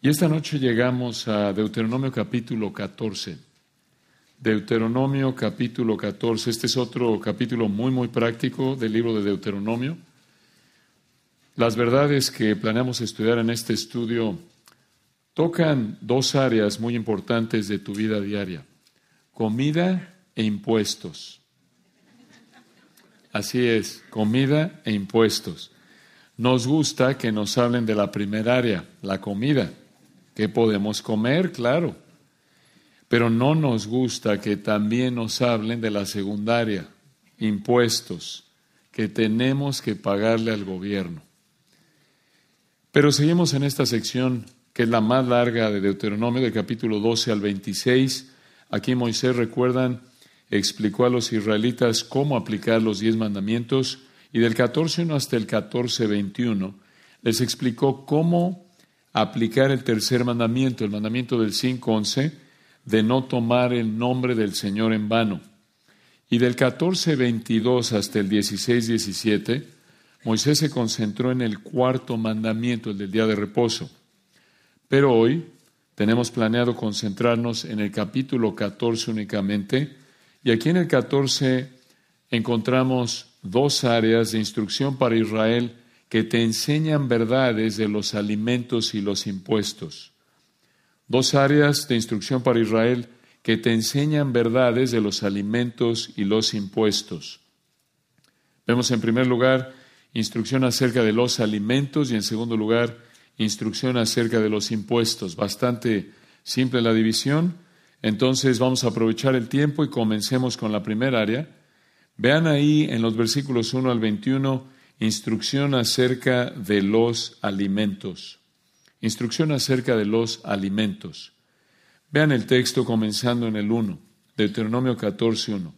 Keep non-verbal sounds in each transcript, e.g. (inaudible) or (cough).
Y esta noche llegamos a Deuteronomio capítulo 14. Deuteronomio capítulo 14. Este es otro capítulo muy, muy práctico del libro de Deuteronomio. Las verdades que planeamos estudiar en este estudio tocan dos áreas muy importantes de tu vida diaria, comida e impuestos. Así es, comida e impuestos. Nos gusta que nos hablen de la primera área, la comida. ¿Qué podemos comer? Claro. Pero no nos gusta que también nos hablen de la secundaria, impuestos, que tenemos que pagarle al gobierno. Pero seguimos en esta sección que es la más larga de Deuteronomio, del capítulo 12 al 26. Aquí Moisés, recuerdan, explicó a los israelitas cómo aplicar los diez mandamientos y del 14.1 hasta el 14.21 les explicó cómo aplicar el tercer mandamiento, el mandamiento del 5.11, de no tomar el nombre del Señor en vano. Y del 14.22 hasta el 16.17, Moisés se concentró en el cuarto mandamiento, el del día de reposo. Pero hoy tenemos planeado concentrarnos en el capítulo 14 únicamente, y aquí en el 14 encontramos dos áreas de instrucción para Israel que te enseñan verdades de los alimentos y los impuestos. Dos áreas de instrucción para Israel que te enseñan verdades de los alimentos y los impuestos. Vemos en primer lugar instrucción acerca de los alimentos y en segundo lugar instrucción acerca de los impuestos. Bastante simple la división. Entonces vamos a aprovechar el tiempo y comencemos con la primera área. Vean ahí en los versículos 1 al 21 Instrucción acerca de los alimentos. Instrucción acerca de los alimentos. Vean el texto comenzando en el 1, Deuteronomio 14, 1.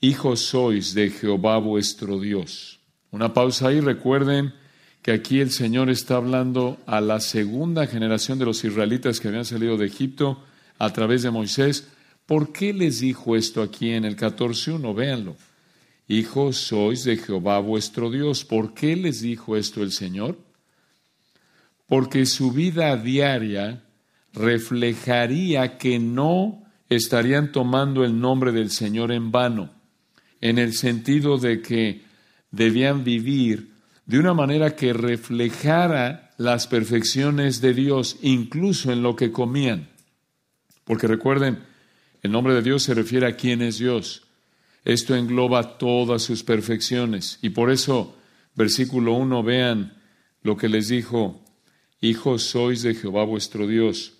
Hijos sois de Jehová vuestro Dios. Una pausa ahí, recuerden que aquí el Señor está hablando a la segunda generación de los israelitas que habían salido de Egipto a través de Moisés. ¿Por qué les dijo esto aquí en el 14.1? Véanlo. Hijos sois de Jehová vuestro Dios. ¿Por qué les dijo esto el Señor? Porque su vida diaria reflejaría que no estarían tomando el nombre del Señor en vano, en el sentido de que debían vivir de una manera que reflejara las perfecciones de Dios, incluso en lo que comían. Porque recuerden, el nombre de Dios se refiere a quién es Dios. Esto engloba todas sus perfecciones. Y por eso, versículo 1, vean lo que les dijo, hijos sois de Jehová vuestro Dios,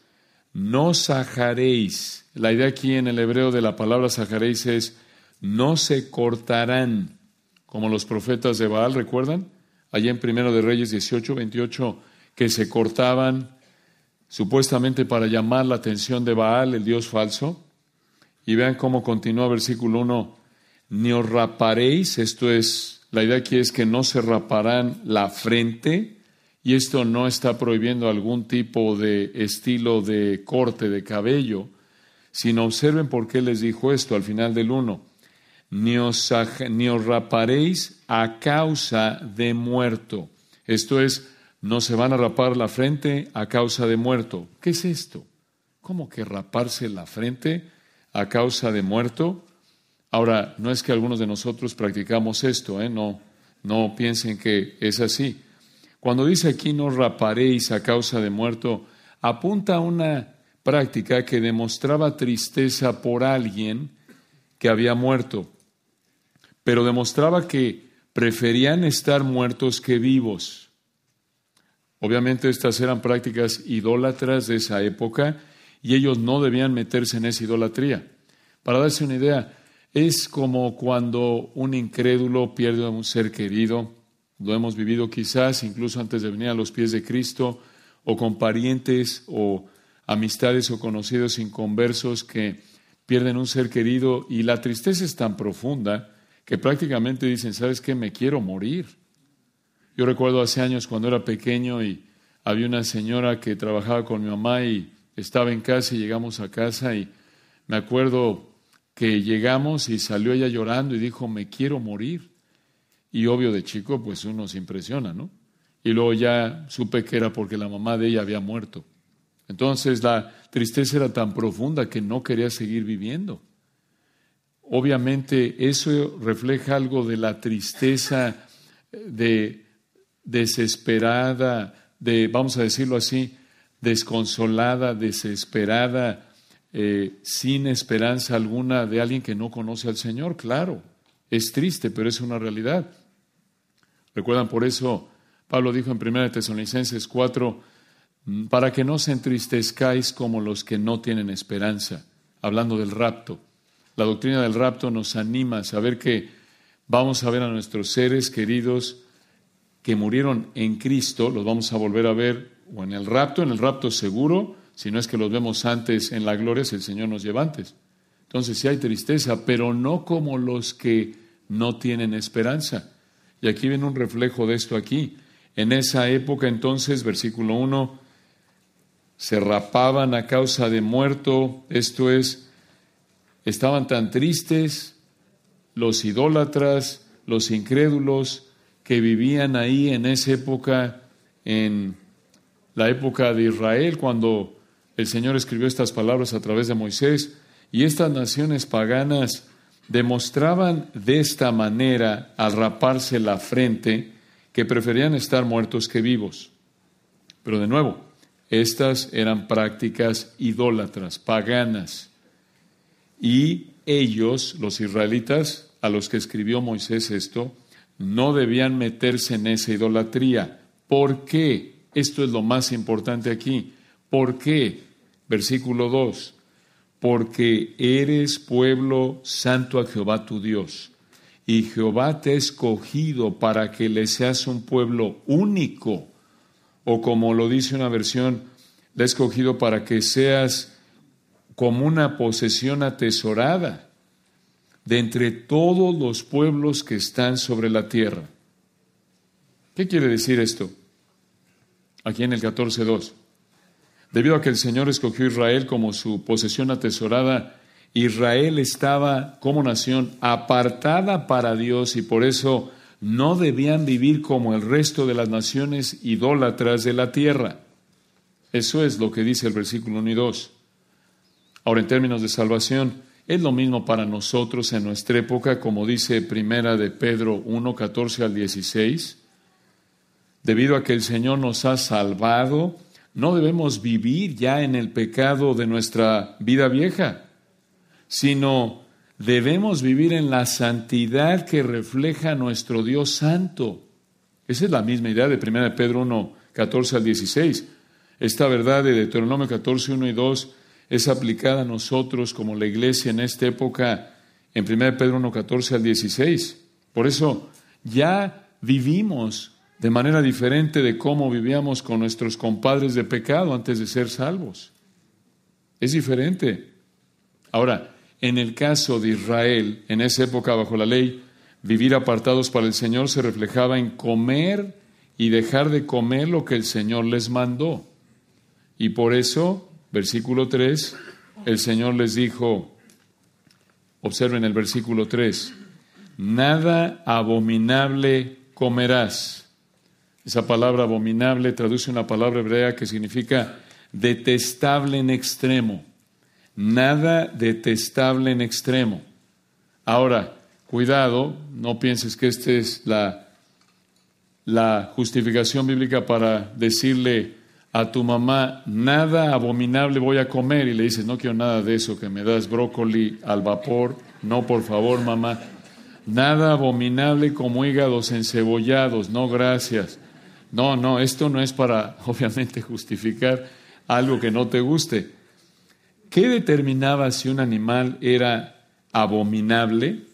no sajaréis. La idea aquí en el hebreo de la palabra sajaréis es, no se cortarán, como los profetas de Baal, ¿recuerdan? Allá en Primero de Reyes 18, 28, que se cortaban supuestamente para llamar la atención de Baal, el dios falso. Y vean cómo continúa versículo 1, ni os raparéis, esto es, la idea aquí es que no se raparán la frente, y esto no está prohibiendo algún tipo de estilo de corte de cabello, sino observen por qué les dijo esto al final del 1. Ni os, ni os raparéis a causa de muerto. Esto es, no se van a rapar la frente a causa de muerto. ¿Qué es esto? ¿Cómo que raparse la frente a causa de muerto? Ahora, no es que algunos de nosotros practicamos esto, ¿eh? no, no piensen que es así. Cuando dice aquí no raparéis a causa de muerto, apunta a una práctica que demostraba tristeza por alguien que había muerto, pero demostraba que preferían estar muertos que vivos. Obviamente estas eran prácticas idólatras de esa época y ellos no debían meterse en esa idolatría. Para darse una idea, es como cuando un incrédulo pierde a un ser querido, lo hemos vivido quizás incluso antes de venir a los pies de Cristo, o con parientes o amistades o conocidos inconversos que pierden un ser querido y la tristeza es tan profunda que prácticamente dicen, ¿sabes qué? Me quiero morir. Yo recuerdo hace años cuando era pequeño y había una señora que trabajaba con mi mamá y estaba en casa y llegamos a casa y me acuerdo que llegamos y salió ella llorando y dijo, me quiero morir. Y obvio de chico, pues uno se impresiona, ¿no? y luego ya supe que era porque la mamá de ella había muerto. Entonces la tristeza era tan profunda que no quería seguir viviendo. Obviamente eso refleja algo de la tristeza de desesperada, de, vamos a decirlo así, desconsolada, desesperada, eh, sin esperanza alguna de alguien que no conoce al Señor. Claro, es triste, pero es una realidad. Recuerdan por eso Pablo dijo en 1 Tesalonicenses 4, mm, para que no se entristezcáis como los que no tienen esperanza, hablando del rapto. La doctrina del rapto nos anima a saber que vamos a ver a nuestros seres queridos que murieron en Cristo, los vamos a volver a ver o en el rapto, en el rapto seguro, si no es que los vemos antes en la gloria, si el Señor nos lleva antes. Entonces sí hay tristeza, pero no como los que no tienen esperanza. Y aquí viene un reflejo de esto aquí. En esa época entonces, versículo 1, se rapaban a causa de muerto, esto es, estaban tan tristes los idólatras, los incrédulos que vivían ahí en esa época, en la época de Israel, cuando el Señor escribió estas palabras a través de Moisés, y estas naciones paganas demostraban de esta manera, al raparse la frente, que preferían estar muertos que vivos. Pero de nuevo, estas eran prácticas idólatras, paganas. Y ellos, los israelitas, a los que escribió Moisés esto, no debían meterse en esa idolatría. ¿Por qué? Esto es lo más importante aquí. ¿Por qué? Versículo 2. Porque eres pueblo santo a Jehová tu Dios y Jehová te ha escogido para que le seas un pueblo único, o como lo dice una versión, le ha escogido para que seas como una posesión atesorada de entre todos los pueblos que están sobre la tierra. ¿Qué quiere decir esto? Aquí en el 14.2. Debido a que el Señor escogió a Israel como su posesión atesorada, Israel estaba como nación apartada para Dios y por eso no debían vivir como el resto de las naciones idólatras de la tierra. Eso es lo que dice el versículo 1 y 2. Ahora, en términos de salvación, es lo mismo para nosotros en nuestra época, como dice Primera de Pedro 1, 14 al 16. Debido a que el Señor nos ha salvado, no debemos vivir ya en el pecado de nuestra vida vieja sino debemos vivir en la santidad que refleja nuestro Dios santo. Esa es la misma idea de 1 Pedro 1, 14 al 16. Esta verdad de Deuteronomio 14, 1 y 2 es aplicada a nosotros como la iglesia en esta época en 1 Pedro 1, 14 al 16. Por eso ya vivimos de manera diferente de cómo vivíamos con nuestros compadres de pecado antes de ser salvos. Es diferente. Ahora, en el caso de Israel, en esa época bajo la ley, vivir apartados para el Señor se reflejaba en comer y dejar de comer lo que el Señor les mandó. Y por eso, versículo 3, el Señor les dijo, observen el versículo 3, nada abominable comerás. Esa palabra abominable traduce una palabra hebrea que significa detestable en extremo nada detestable en extremo. Ahora, cuidado, no pienses que esta es la, la justificación bíblica para decirle a tu mamá, nada abominable voy a comer, y le dices, no quiero nada de eso, que me das brócoli al vapor, no, por favor, mamá. Nada abominable como hígados encebollados, no, gracias. No, no, esto no es para, (laughs) obviamente, justificar algo que no te guste. ¿Qué determinaba si un animal era abominable?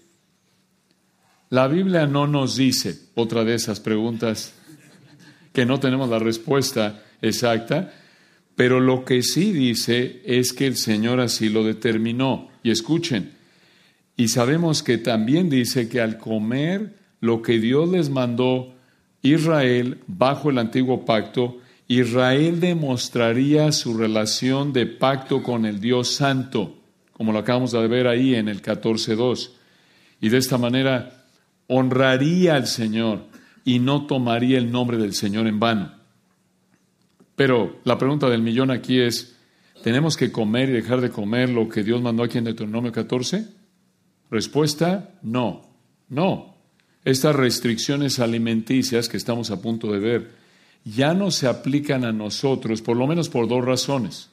La Biblia no nos dice, otra de esas preguntas (laughs) que no tenemos la respuesta exacta, pero lo que sí dice es que el Señor así lo determinó. Y escuchen, y sabemos que también dice que al comer lo que Dios les mandó Israel bajo el antiguo pacto, Israel demostraría su relación de pacto con el Dios Santo, como lo acabamos de ver ahí en el 14.2. Y de esta manera honraría al Señor, y no tomaría el nombre del Señor en vano. Pero la pregunta del millón aquí es, ¿tenemos que comer y dejar de comer lo que Dios mandó aquí en Deuteronomio 14? Respuesta, no, no. Estas restricciones alimenticias que estamos a punto de ver ya no se aplican a nosotros, por lo menos por dos razones.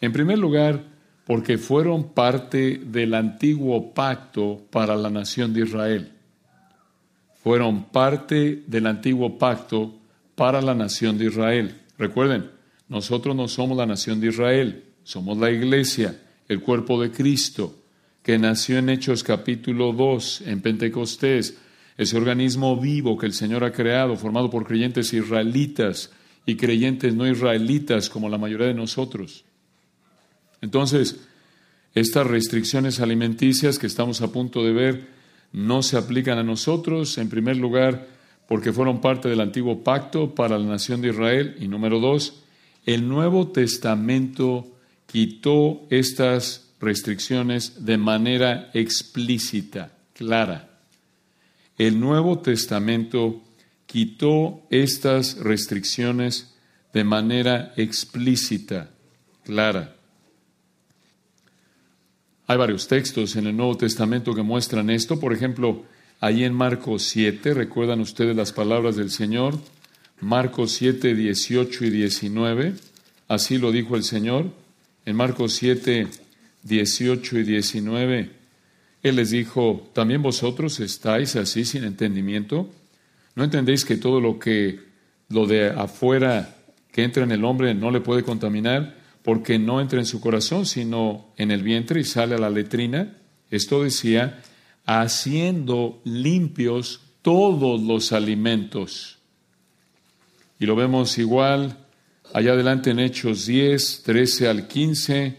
En primer lugar, porque fueron parte del antiguo pacto para la nación de Israel. Fueron parte del antiguo pacto para la nación de Israel. Recuerden, nosotros no somos la nación de Israel, somos la iglesia, el cuerpo de Cristo, que nació en Hechos capítulo 2, en Pentecostés, ese organismo vivo que el Señor ha creado, formado por creyentes israelitas y creyentes no israelitas como la mayoría de nosotros. Entonces, estas restricciones alimenticias que estamos a punto de ver no se aplican a nosotros, en primer lugar, porque fueron parte del antiguo pacto para la nación de Israel, y número dos, el Nuevo Testamento quitó estas restricciones de manera explícita, clara. El Nuevo Testamento quitó estas restricciones de manera explícita, clara. Hay varios textos en el Nuevo Testamento que muestran esto. Por ejemplo, ahí en Marcos 7, ¿recuerdan ustedes las palabras del Señor? Marcos 7, 18 y 19. Así lo dijo el Señor. En Marcos 7, 18 y 19, Él les dijo, ¿también vosotros estáis así sin entendimiento? ¿No entendéis que todo lo que lo de afuera que entra en el hombre no le puede contaminar? porque no entra en su corazón, sino en el vientre y sale a la letrina. Esto decía, haciendo limpios todos los alimentos. Y lo vemos igual allá adelante en Hechos 10, 13 al 15,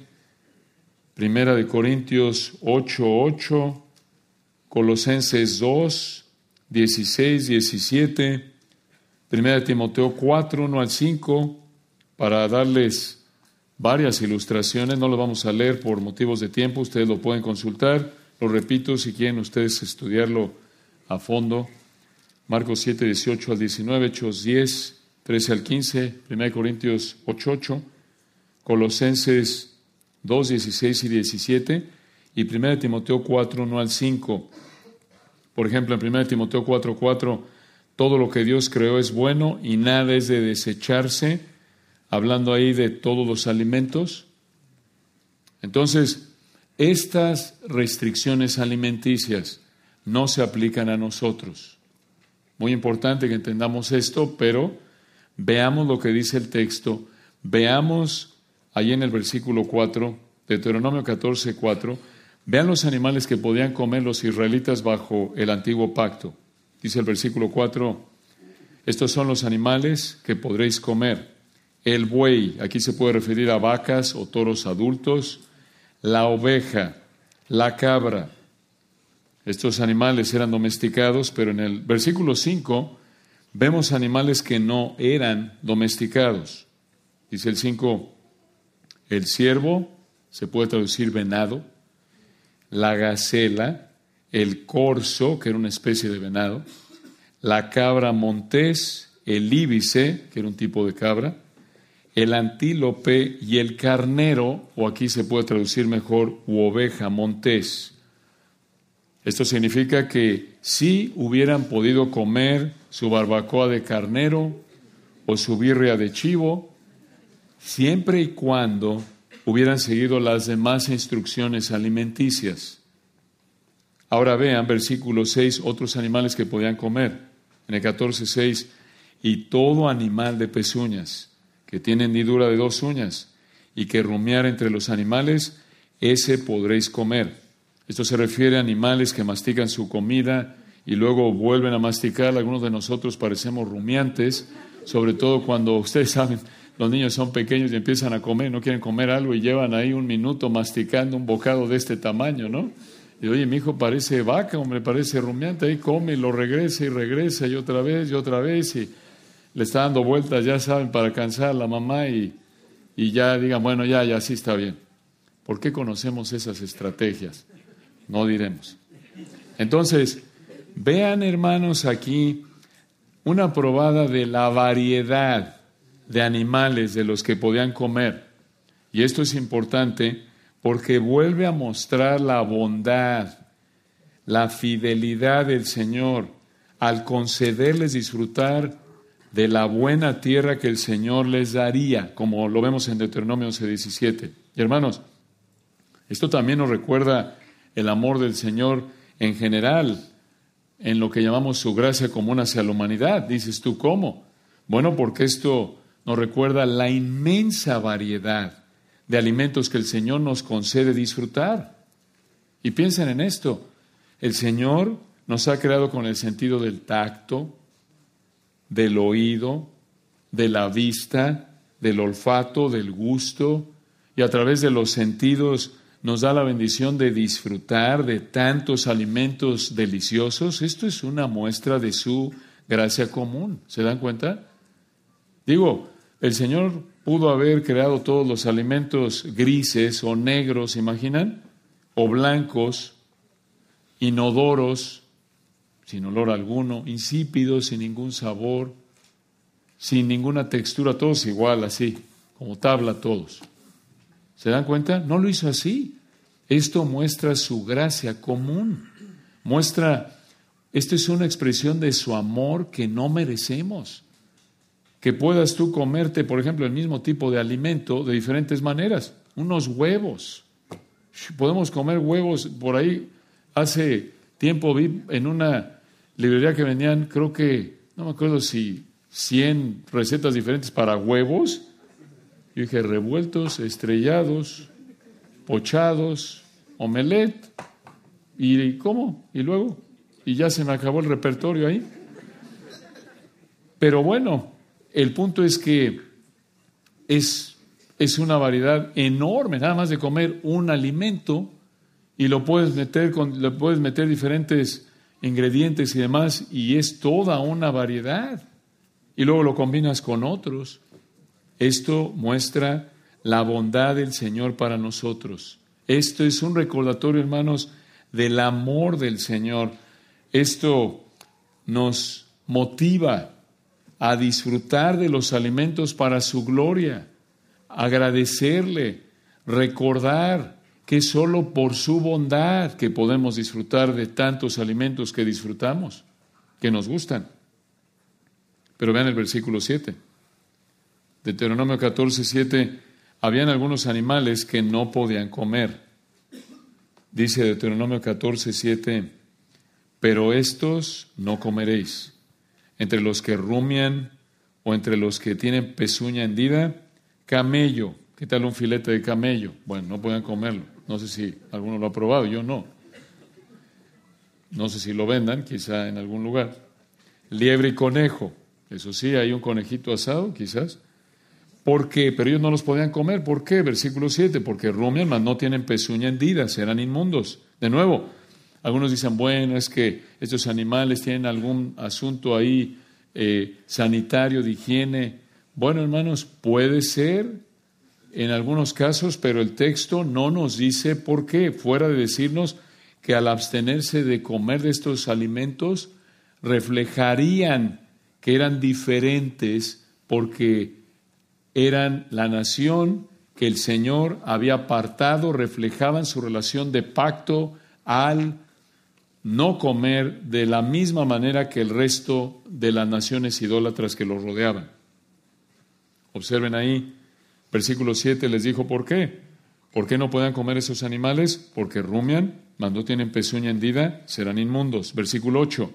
Primera de Corintios 8, 8, Colosenses 2, 16, 17, Primera de Timoteo 4, 1 al 5, para darles varias ilustraciones, no lo vamos a leer por motivos de tiempo, ustedes lo pueden consultar, lo repito si quieren ustedes estudiarlo a fondo. Marcos 7, 18 al 19, Hechos 10, 13 al 15, 1 Corintios 8, 8, Colosenses 2, 16 y 17 y 1 Timoteo 4, 1 al 5. Por ejemplo, en 1 Timoteo 4, 4, todo lo que Dios creó es bueno y nada es de desecharse hablando ahí de todos los alimentos. Entonces, estas restricciones alimenticias no se aplican a nosotros. Muy importante que entendamos esto, pero veamos lo que dice el texto, veamos ahí en el versículo 4, Deuteronomio 14, 4, vean los animales que podían comer los israelitas bajo el antiguo pacto. Dice el versículo 4, estos son los animales que podréis comer el buey, aquí se puede referir a vacas o toros adultos, la oveja, la cabra. Estos animales eran domesticados, pero en el versículo 5 vemos animales que no eran domesticados. Dice el 5, el ciervo, se puede traducir venado, la gacela, el corzo, que era una especie de venado, la cabra montés, el íbice, que era un tipo de cabra, el antílope y el carnero, o aquí se puede traducir mejor, u oveja montés. Esto significa que si hubieran podido comer su barbacoa de carnero o su birria de chivo, siempre y cuando hubieran seguido las demás instrucciones alimenticias. Ahora vean, versículo 6, otros animales que podían comer. En el 14, 6, y todo animal de pezuñas que tiene hendidura de dos uñas y que rumiar entre los animales, ese podréis comer. Esto se refiere a animales que mastican su comida y luego vuelven a masticar. Algunos de nosotros parecemos rumiantes, sobre todo cuando (laughs) ustedes saben, los niños son pequeños y empiezan a comer, no quieren comer algo y llevan ahí un minuto masticando un bocado de este tamaño, ¿no? Y oye, mi hijo parece vaca, hombre, parece rumiante, ahí come y lo regresa y regresa y otra vez y otra vez y le está dando vueltas, ya saben, para cansar a la mamá y, y ya digan, bueno, ya, ya sí está bien. ¿Por qué conocemos esas estrategias? No diremos. Entonces, vean hermanos aquí una probada de la variedad de animales de los que podían comer. Y esto es importante porque vuelve a mostrar la bondad, la fidelidad del Señor al concederles disfrutar de la buena tierra que el Señor les daría, como lo vemos en Deuteronomio 11:17. Y hermanos, esto también nos recuerda el amor del Señor en general, en lo que llamamos su gracia común hacia la humanidad. Dices tú, ¿cómo? Bueno, porque esto nos recuerda la inmensa variedad de alimentos que el Señor nos concede disfrutar. Y piensen en esto, el Señor nos ha creado con el sentido del tacto, del oído, de la vista, del olfato, del gusto, y a través de los sentidos nos da la bendición de disfrutar de tantos alimentos deliciosos. Esto es una muestra de su gracia común. ¿Se dan cuenta? Digo, el Señor pudo haber creado todos los alimentos grises o negros, ¿imaginan? O blancos, inodoros, sin olor alguno, insípidos, sin ningún sabor, sin ninguna textura, todos igual, así, como tabla todos. ¿Se dan cuenta? No lo hizo así. Esto muestra su gracia común. Muestra, esto es una expresión de su amor que no merecemos. Que puedas tú comerte, por ejemplo, el mismo tipo de alimento de diferentes maneras. Unos huevos. Podemos comer huevos. Por ahí hace tiempo vi en una librería que venían, creo que, no me acuerdo si 100 recetas diferentes para huevos yo dije, revueltos, estrellados, pochados, omelet. ¿Y cómo? ¿Y luego? Y ya se me acabó el repertorio ahí. Pero bueno, el punto es que es, es una variedad enorme, nada más de comer un alimento y lo puedes meter con, le puedes meter diferentes ingredientes y demás, y es toda una variedad. Y luego lo combinas con otros. Esto muestra la bondad del Señor para nosotros. Esto es un recordatorio, hermanos, del amor del Señor. Esto nos motiva a disfrutar de los alimentos para su gloria, agradecerle, recordar que solo por su bondad que podemos disfrutar de tantos alimentos que disfrutamos, que nos gustan. Pero vean el versículo 7. Deuteronomio 14, 7, habían algunos animales que no podían comer. Dice Deuteronomio 14, 7, pero estos no comeréis. Entre los que rumian o entre los que tienen pezuña hendida, camello. ¿Qué tal un filete de camello? Bueno, no pueden comerlo. No sé si alguno lo ha probado, yo no. No sé si lo vendan, quizá en algún lugar. Liebre y conejo. Eso sí, hay un conejito asado, quizás. ¿Por qué? Pero ellos no los podían comer. ¿Por qué? Versículo 7. Porque rumian, mas no tienen pezuña hendida, serán inmundos. De nuevo, algunos dicen, bueno, es que estos animales tienen algún asunto ahí eh, sanitario, de higiene. Bueno, hermanos, puede ser en algunos casos, pero el texto no nos dice por qué, fuera de decirnos que al abstenerse de comer de estos alimentos, reflejarían que eran diferentes porque eran la nación que el Señor había apartado, reflejaban su relación de pacto al no comer de la misma manera que el resto de las naciones idólatras que los rodeaban. Observen ahí, versículo 7 les dijo por qué. ¿Por qué no pueden comer esos animales? Porque rumian, cuando tienen pezuña hendida, serán inmundos. Versículo 8,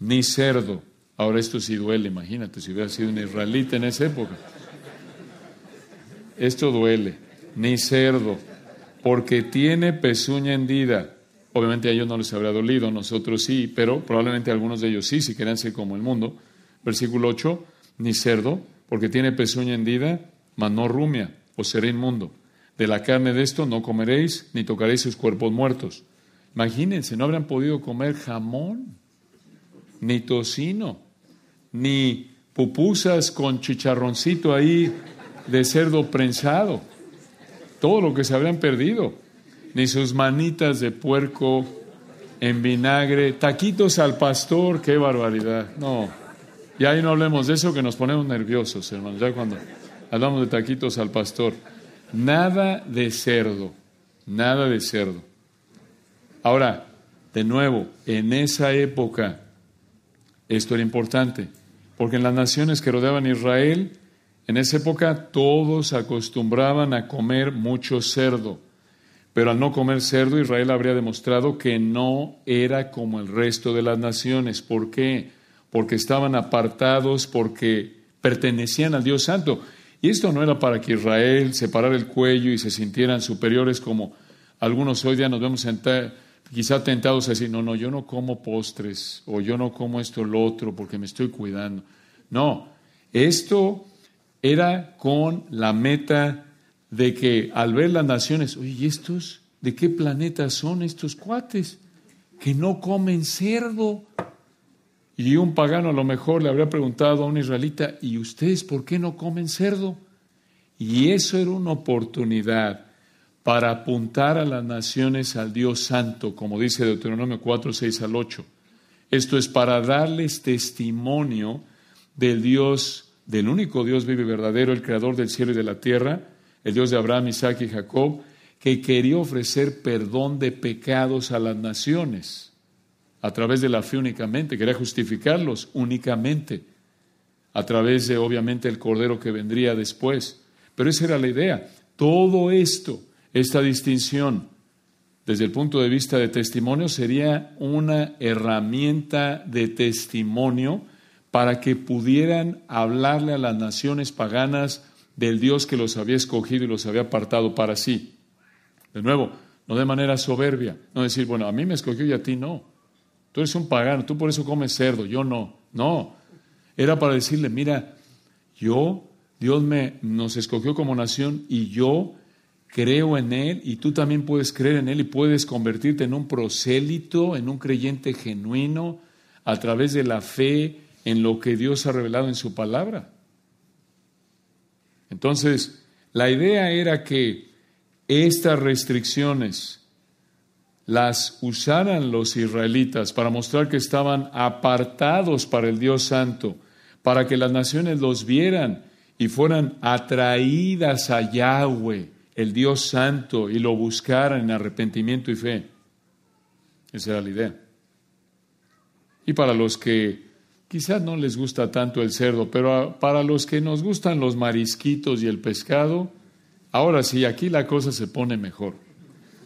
ni cerdo. Ahora esto sí duele, imagínate si hubiera sido un israelita en esa época esto duele, ni cerdo, porque tiene pezuña hendida. Obviamente a ellos no les habría dolido, nosotros sí, pero probablemente algunos de ellos sí, si querían ser como el mundo. Versículo 8, ni cerdo, porque tiene pezuña hendida, mas no rumia, o será inmundo. De la carne de esto no comeréis, ni tocaréis sus cuerpos muertos. Imagínense, no habrían podido comer jamón, ni tocino, ni pupusas con chicharroncito ahí de cerdo prensado, todo lo que se habrían perdido, ni sus manitas de puerco en vinagre, taquitos al pastor, qué barbaridad, no, Y ahí no hablemos de eso que nos ponemos nerviosos, hermanos, ya cuando hablamos de taquitos al pastor. Nada de cerdo, nada de cerdo. Ahora, de nuevo, en esa época, esto era importante, porque en las naciones que rodeaban Israel, en esa época todos acostumbraban a comer mucho cerdo. Pero al no comer cerdo, Israel habría demostrado que no era como el resto de las naciones. ¿Por qué? Porque estaban apartados, porque pertenecían al Dios Santo. Y esto no era para que Israel separara el cuello y se sintieran superiores como algunos hoy día nos vemos quizá tentados a decir, no, no, yo no como postres o yo no como esto o lo otro porque me estoy cuidando. No, esto era con la meta de que al ver las naciones, oye, ¿y estos de qué planeta son estos cuates? Que no comen cerdo. Y un pagano a lo mejor le habría preguntado a un israelita, ¿y ustedes por qué no comen cerdo? Y eso era una oportunidad para apuntar a las naciones al Dios Santo, como dice Deuteronomio 4, 6 al 8. Esto es para darles testimonio del Dios, del único Dios vivo y verdadero, el creador del cielo y de la tierra, el Dios de Abraham, Isaac y Jacob, que quería ofrecer perdón de pecados a las naciones a través de la fe únicamente, quería justificarlos únicamente a través de obviamente el Cordero que vendría después. Pero esa era la idea. Todo esto, esta distinción, desde el punto de vista de testimonio, sería una herramienta de testimonio para que pudieran hablarle a las naciones paganas del Dios que los había escogido y los había apartado para sí. De nuevo, no de manera soberbia, no decir, bueno, a mí me escogió y a ti no. Tú eres un pagano, tú por eso comes cerdo, yo no. No, era para decirle, mira, yo, Dios me, nos escogió como nación y yo creo en Él y tú también puedes creer en Él y puedes convertirte en un prosélito, en un creyente genuino a través de la fe en lo que Dios ha revelado en su palabra. Entonces, la idea era que estas restricciones las usaran los israelitas para mostrar que estaban apartados para el Dios Santo, para que las naciones los vieran y fueran atraídas a Yahweh, el Dios Santo, y lo buscaran en arrepentimiento y fe. Esa era la idea. Y para los que Quizás no les gusta tanto el cerdo, pero para los que nos gustan los marisquitos y el pescado, ahora sí, aquí la cosa se pone mejor.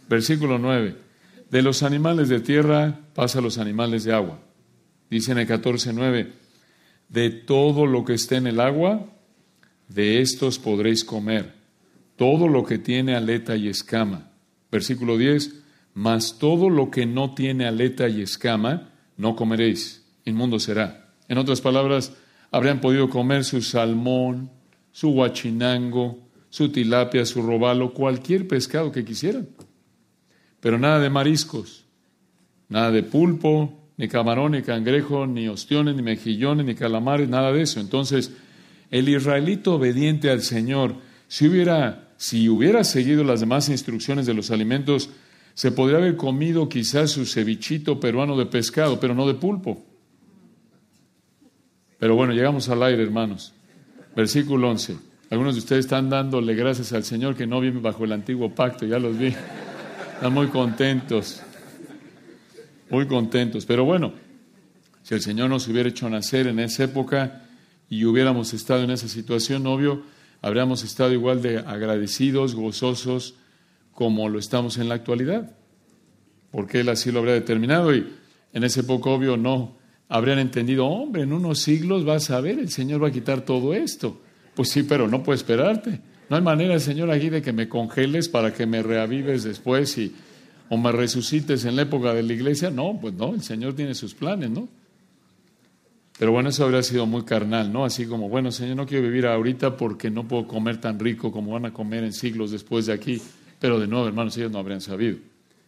Versículo 9. De los animales de tierra pasa a los animales de agua. Dice en el 14.9, de todo lo que esté en el agua, de estos podréis comer, todo lo que tiene aleta y escama. Versículo 10, mas todo lo que no tiene aleta y escama, no comeréis, inmundo será. En otras palabras, habrían podido comer su salmón, su guachinango, su tilapia, su robalo, cualquier pescado que quisieran. Pero nada de mariscos, nada de pulpo, ni camarón, ni cangrejo, ni ostiones, ni mejillones, ni calamares, nada de eso. Entonces, el israelito obediente al Señor, si hubiera, si hubiera seguido las demás instrucciones de los alimentos, se podría haber comido quizás su cevichito peruano de pescado, pero no de pulpo. Pero bueno, llegamos al aire, hermanos. Versículo 11. Algunos de ustedes están dándole gracias al Señor que no viven bajo el antiguo pacto, ya los vi. Están muy contentos. Muy contentos. Pero bueno, si el Señor nos hubiera hecho nacer en esa época y hubiéramos estado en esa situación, obvio, habríamos estado igual de agradecidos, gozosos, como lo estamos en la actualidad. Porque Él así lo habría determinado y en ese época, obvio, no habrían entendido, hombre, en unos siglos vas a ver, el Señor va a quitar todo esto. Pues sí, pero no puedo esperarte. No hay manera, Señor, aquí de que me congeles para que me reavives después y, o me resucites en la época de la iglesia. No, pues no, el Señor tiene sus planes, ¿no? Pero bueno, eso habría sido muy carnal, ¿no? Así como, bueno, Señor, no quiero vivir ahorita porque no puedo comer tan rico como van a comer en siglos después de aquí. Pero de nuevo, hermanos, ellos no habrían sabido.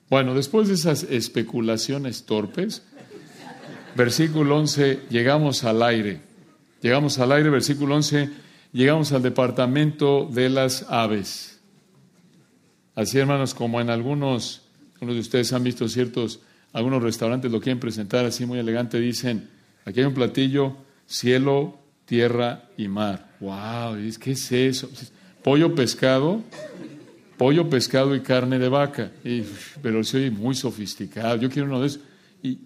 Bueno, después de esas especulaciones torpes, versículo 11, llegamos al aire. Llegamos al aire, versículo 11, llegamos al departamento de las aves. Así, hermanos, como en algunos, uno de ustedes han visto ciertos, algunos restaurantes lo quieren presentar así muy elegante, dicen, aquí hay un platillo, cielo, tierra y mar. ¡Wow! ¿Qué es eso? Pollo, pescado, pollo, pescado y carne de vaca. Y, pero soy muy sofisticado. Yo quiero uno de esos. Y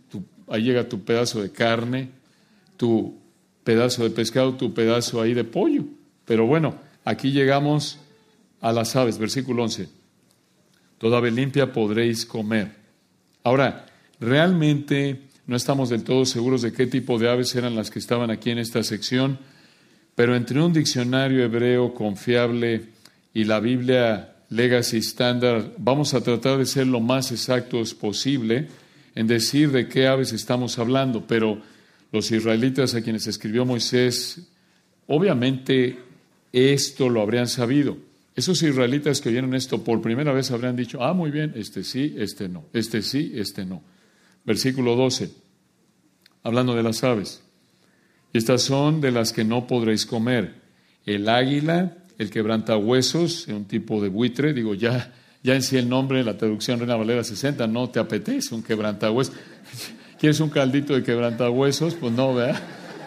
ahí llega tu pedazo de carne, tu pedazo de pescado, tu pedazo ahí de pollo. Pero bueno, aquí llegamos a las aves, versículo 11. Toda ave limpia podréis comer. Ahora, realmente no estamos del todo seguros de qué tipo de aves eran las que estaban aquí en esta sección, pero entre un diccionario hebreo confiable y la Biblia Legacy Standard, vamos a tratar de ser lo más exactos posible en decir de qué aves estamos hablando, pero los israelitas a quienes escribió Moisés, obviamente esto lo habrían sabido. Esos israelitas que oyeron esto por primera vez habrían dicho, ah, muy bien, este sí, este no, este sí, este no. Versículo 12, hablando de las aves. Estas son de las que no podréis comer. El águila, el quebrantahuesos, un tipo de buitre, digo, ya, ya en sí el nombre, la traducción Reina Valera 60, no te apetece un quebrantahuesos. (laughs) ¿Quieres un caldito de quebrantahuesos? Pues no, ¿verdad?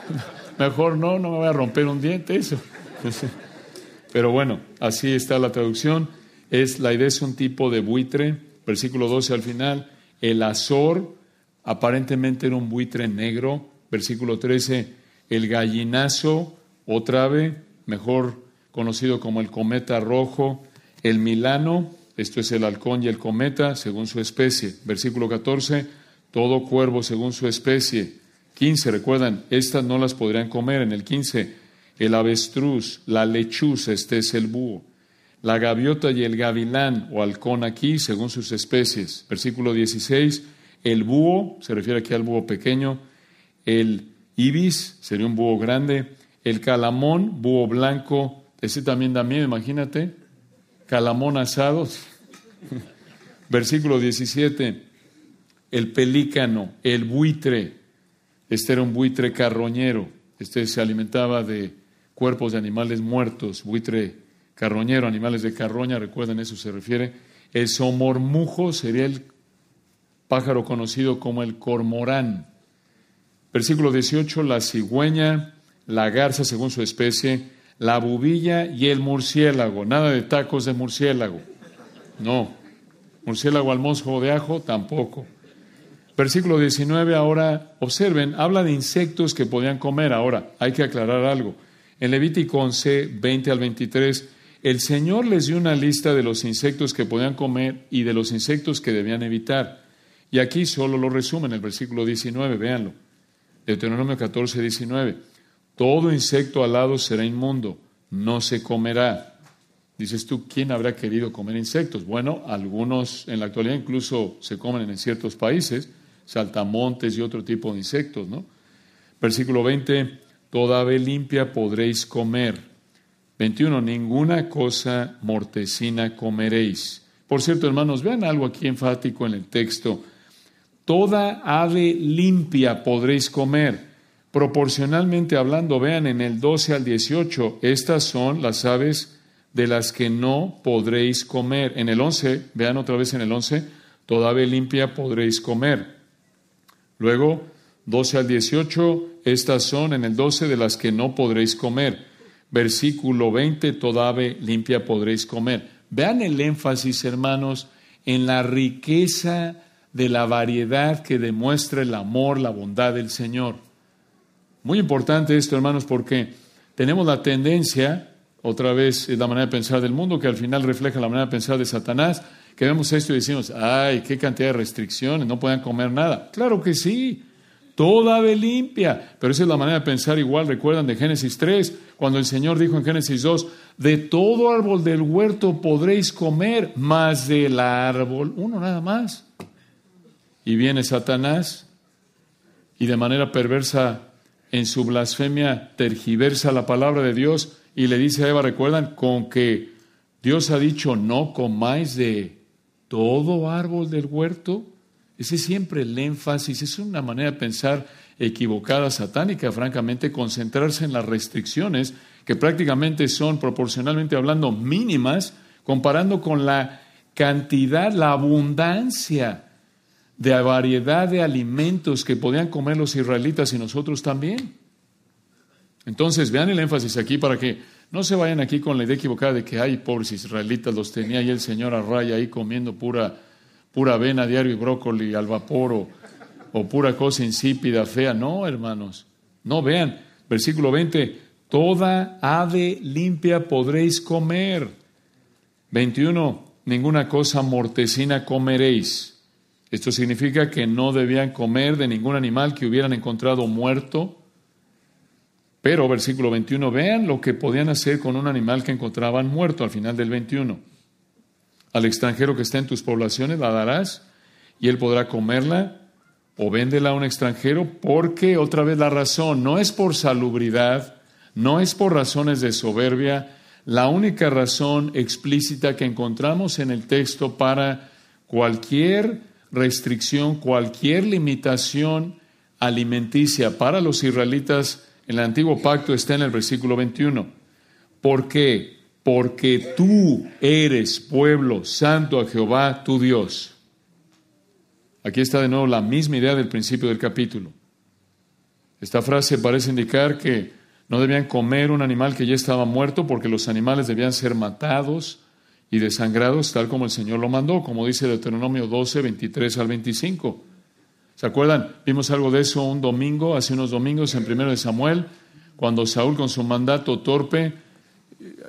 (laughs) Mejor no, no me voy a romper un diente, eso. (laughs) Pero bueno, así está la traducción. Es, la idea es un tipo de buitre, versículo 12 al final. El azor aparentemente era un buitre negro, versículo 13. El gallinazo, otra ave, mejor conocido como el cometa rojo. El milano, esto es el halcón y el cometa, según su especie. Versículo 14. Todo cuervo según su especie. 15, recuerdan, estas no las podrían comer. En el 15 el avestruz, la lechuza, este es el búho, la gaviota y el gavilán o halcón aquí, según sus especies. Versículo 16, el búho, se refiere aquí al búho pequeño, el ibis, sería un búho grande, el calamón, búho blanco, ese también miedo, imagínate, calamón asado. (laughs) Versículo 17, el pelícano, el buitre, este era un buitre carroñero, este se alimentaba de cuerpos de animales muertos, buitre carroñero, animales de carroña, recuerden eso se refiere. El somormujo sería el pájaro conocido como el cormorán. Versículo 18, la cigüeña, la garza según su especie, la bubilla y el murciélago. Nada de tacos de murciélago. No. Murciélago al mojo de ajo, tampoco. Versículo 19, ahora observen, habla de insectos que podían comer. Ahora, hay que aclarar algo. En Levítico 11, 20 al 23, el Señor les dio una lista de los insectos que podían comer y de los insectos que debían evitar. Y aquí solo lo resumen, el versículo 19, véanlo. Deuteronomio 14, 19. Todo insecto alado será inmundo, no se comerá. Dices tú, ¿quién habrá querido comer insectos? Bueno, algunos en la actualidad incluso se comen en ciertos países, saltamontes y otro tipo de insectos, ¿no? Versículo 20, toda ave limpia podréis comer. 21. Ninguna cosa mortecina comeréis. Por cierto, hermanos, vean algo aquí enfático en el texto. Toda ave limpia podréis comer. Proporcionalmente hablando, vean en el 12 al 18, estas son las aves de las que no podréis comer. En el 11, vean otra vez en el 11, toda ave limpia podréis comer. Luego, 12 al 18, estas son en el 12 de las que no podréis comer. Versículo 20, toda ave limpia podréis comer. Vean el énfasis, hermanos, en la riqueza de la variedad que demuestra el amor, la bondad del Señor. Muy importante esto, hermanos, porque tenemos la tendencia, otra vez la manera de pensar del mundo, que al final refleja la manera de pensar de Satanás, que vemos esto y decimos, ay, qué cantidad de restricciones, no pueden comer nada. Claro que sí, toda ave limpia. Pero esa es la manera de pensar igual, recuerdan de Génesis 3, cuando el Señor dijo en Génesis 2, de todo árbol del huerto podréis comer, más del árbol, uno nada más. Y viene Satanás y de manera perversa en su blasfemia tergiversa la palabra de Dios y le dice a Eva, recuerdan, con que Dios ha dicho, no comáis de todo árbol del huerto. Ese es siempre el énfasis, es una manera de pensar equivocada, satánica, francamente, concentrarse en las restricciones que prácticamente son proporcionalmente hablando mínimas, comparando con la cantidad, la abundancia de variedad de alimentos que podían comer los israelitas y nosotros también. Entonces, vean el énfasis aquí para que no se vayan aquí con la idea equivocada de que, ay, pobres israelitas, los tenía ahí el Señor a raya ahí comiendo pura, pura avena diario y brócoli al vapor o, o pura cosa insípida, fea. No, hermanos. No, vean, versículo 20, toda ave limpia podréis comer. 21, ninguna cosa mortecina comeréis. Esto significa que no debían comer de ningún animal que hubieran encontrado muerto pero, versículo 21, vean lo que podían hacer con un animal que encontraban muerto al final del 21. Al extranjero que está en tus poblaciones la darás y él podrá comerla o véndela a un extranjero porque, otra vez, la razón no es por salubridad, no es por razones de soberbia, la única razón explícita que encontramos en el texto para cualquier restricción, cualquier limitación alimenticia para los israelitas en el antiguo pacto está en el versículo 21. ¿Por qué? Porque tú eres pueblo santo a Jehová tu Dios. Aquí está de nuevo la misma idea del principio del capítulo. Esta frase parece indicar que no debían comer un animal que ya estaba muerto porque los animales debían ser matados y desangrados tal como el Señor lo mandó, como dice Deuteronomio 12, 23 al 25. ¿Se acuerdan? Vimos algo de eso un domingo, hace unos domingos en primero de Samuel, cuando Saúl con su mandato torpe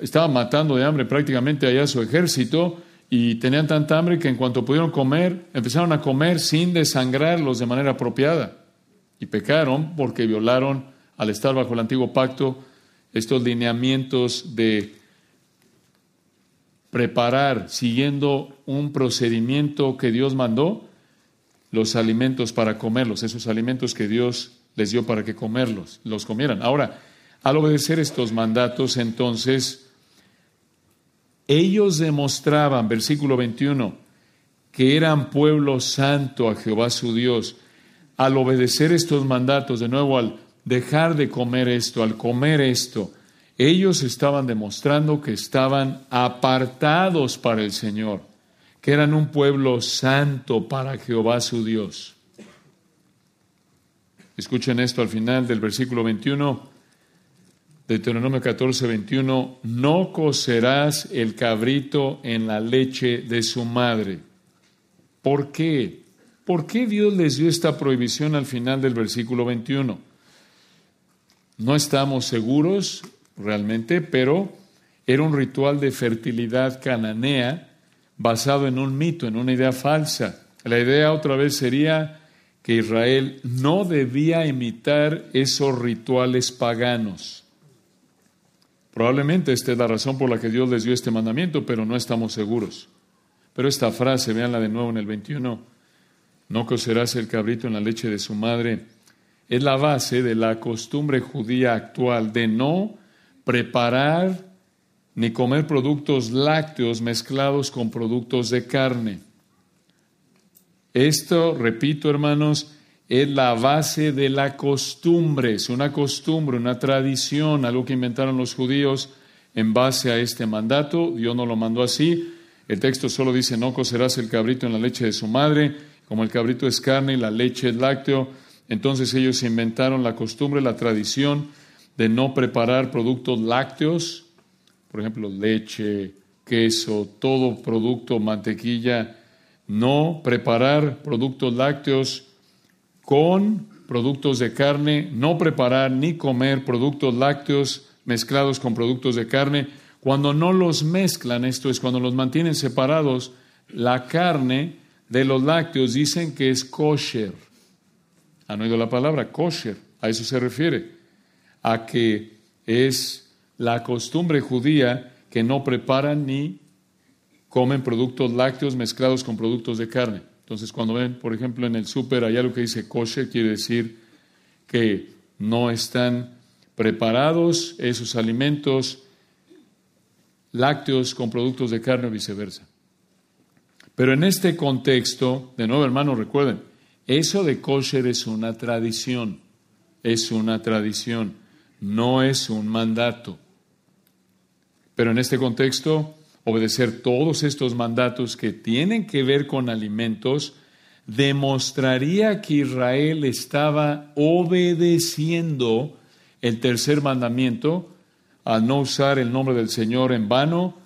estaba matando de hambre prácticamente allá su ejército y tenían tanta hambre que en cuanto pudieron comer, empezaron a comer sin desangrarlos de manera apropiada. Y pecaron porque violaron, al estar bajo el antiguo pacto, estos lineamientos de preparar, siguiendo un procedimiento que Dios mandó, los alimentos para comerlos, esos alimentos que Dios les dio para que comerlos, los comieran. Ahora, al obedecer estos mandatos, entonces, ellos demostraban, versículo 21, que eran pueblo santo a Jehová su Dios. Al obedecer estos mandatos, de nuevo, al dejar de comer esto, al comer esto, ellos estaban demostrando que estaban apartados para el Señor que eran un pueblo santo para Jehová su Dios. Escuchen esto al final del versículo 21, Deuteronomio 14, 21, no cocerás el cabrito en la leche de su madre. ¿Por qué? ¿Por qué Dios les dio esta prohibición al final del versículo 21? No estamos seguros realmente, pero era un ritual de fertilidad cananea basado en un mito, en una idea falsa. La idea otra vez sería que Israel no debía imitar esos rituales paganos. Probablemente esta es la razón por la que Dios les dio este mandamiento, pero no estamos seguros. Pero esta frase, véanla de nuevo en el 21, no cocerás el cabrito en la leche de su madre, es la base de la costumbre judía actual de no preparar ni comer productos lácteos mezclados con productos de carne. Esto, repito hermanos, es la base de la costumbre, es una costumbre, una tradición, algo que inventaron los judíos en base a este mandato. Dios no lo mandó así. El texto solo dice, no cocerás el cabrito en la leche de su madre, como el cabrito es carne y la leche es lácteo. Entonces ellos inventaron la costumbre, la tradición de no preparar productos lácteos por ejemplo, leche, queso, todo producto, mantequilla, no preparar productos lácteos con productos de carne, no preparar ni comer productos lácteos mezclados con productos de carne. Cuando no los mezclan, esto es cuando los mantienen separados, la carne de los lácteos dicen que es kosher. ¿Han oído la palabra kosher? A eso se refiere, a que es la costumbre judía que no preparan ni comen productos lácteos mezclados con productos de carne. Entonces, cuando ven, por ejemplo, en el súper hay algo que dice kosher, quiere decir que no están preparados esos alimentos lácteos con productos de carne o viceversa. Pero en este contexto, de nuevo, hermanos, recuerden, eso de kosher es una tradición, es una tradición, no es un mandato. Pero en este contexto, obedecer todos estos mandatos que tienen que ver con alimentos demostraría que Israel estaba obedeciendo el tercer mandamiento al no usar el nombre del Señor en vano,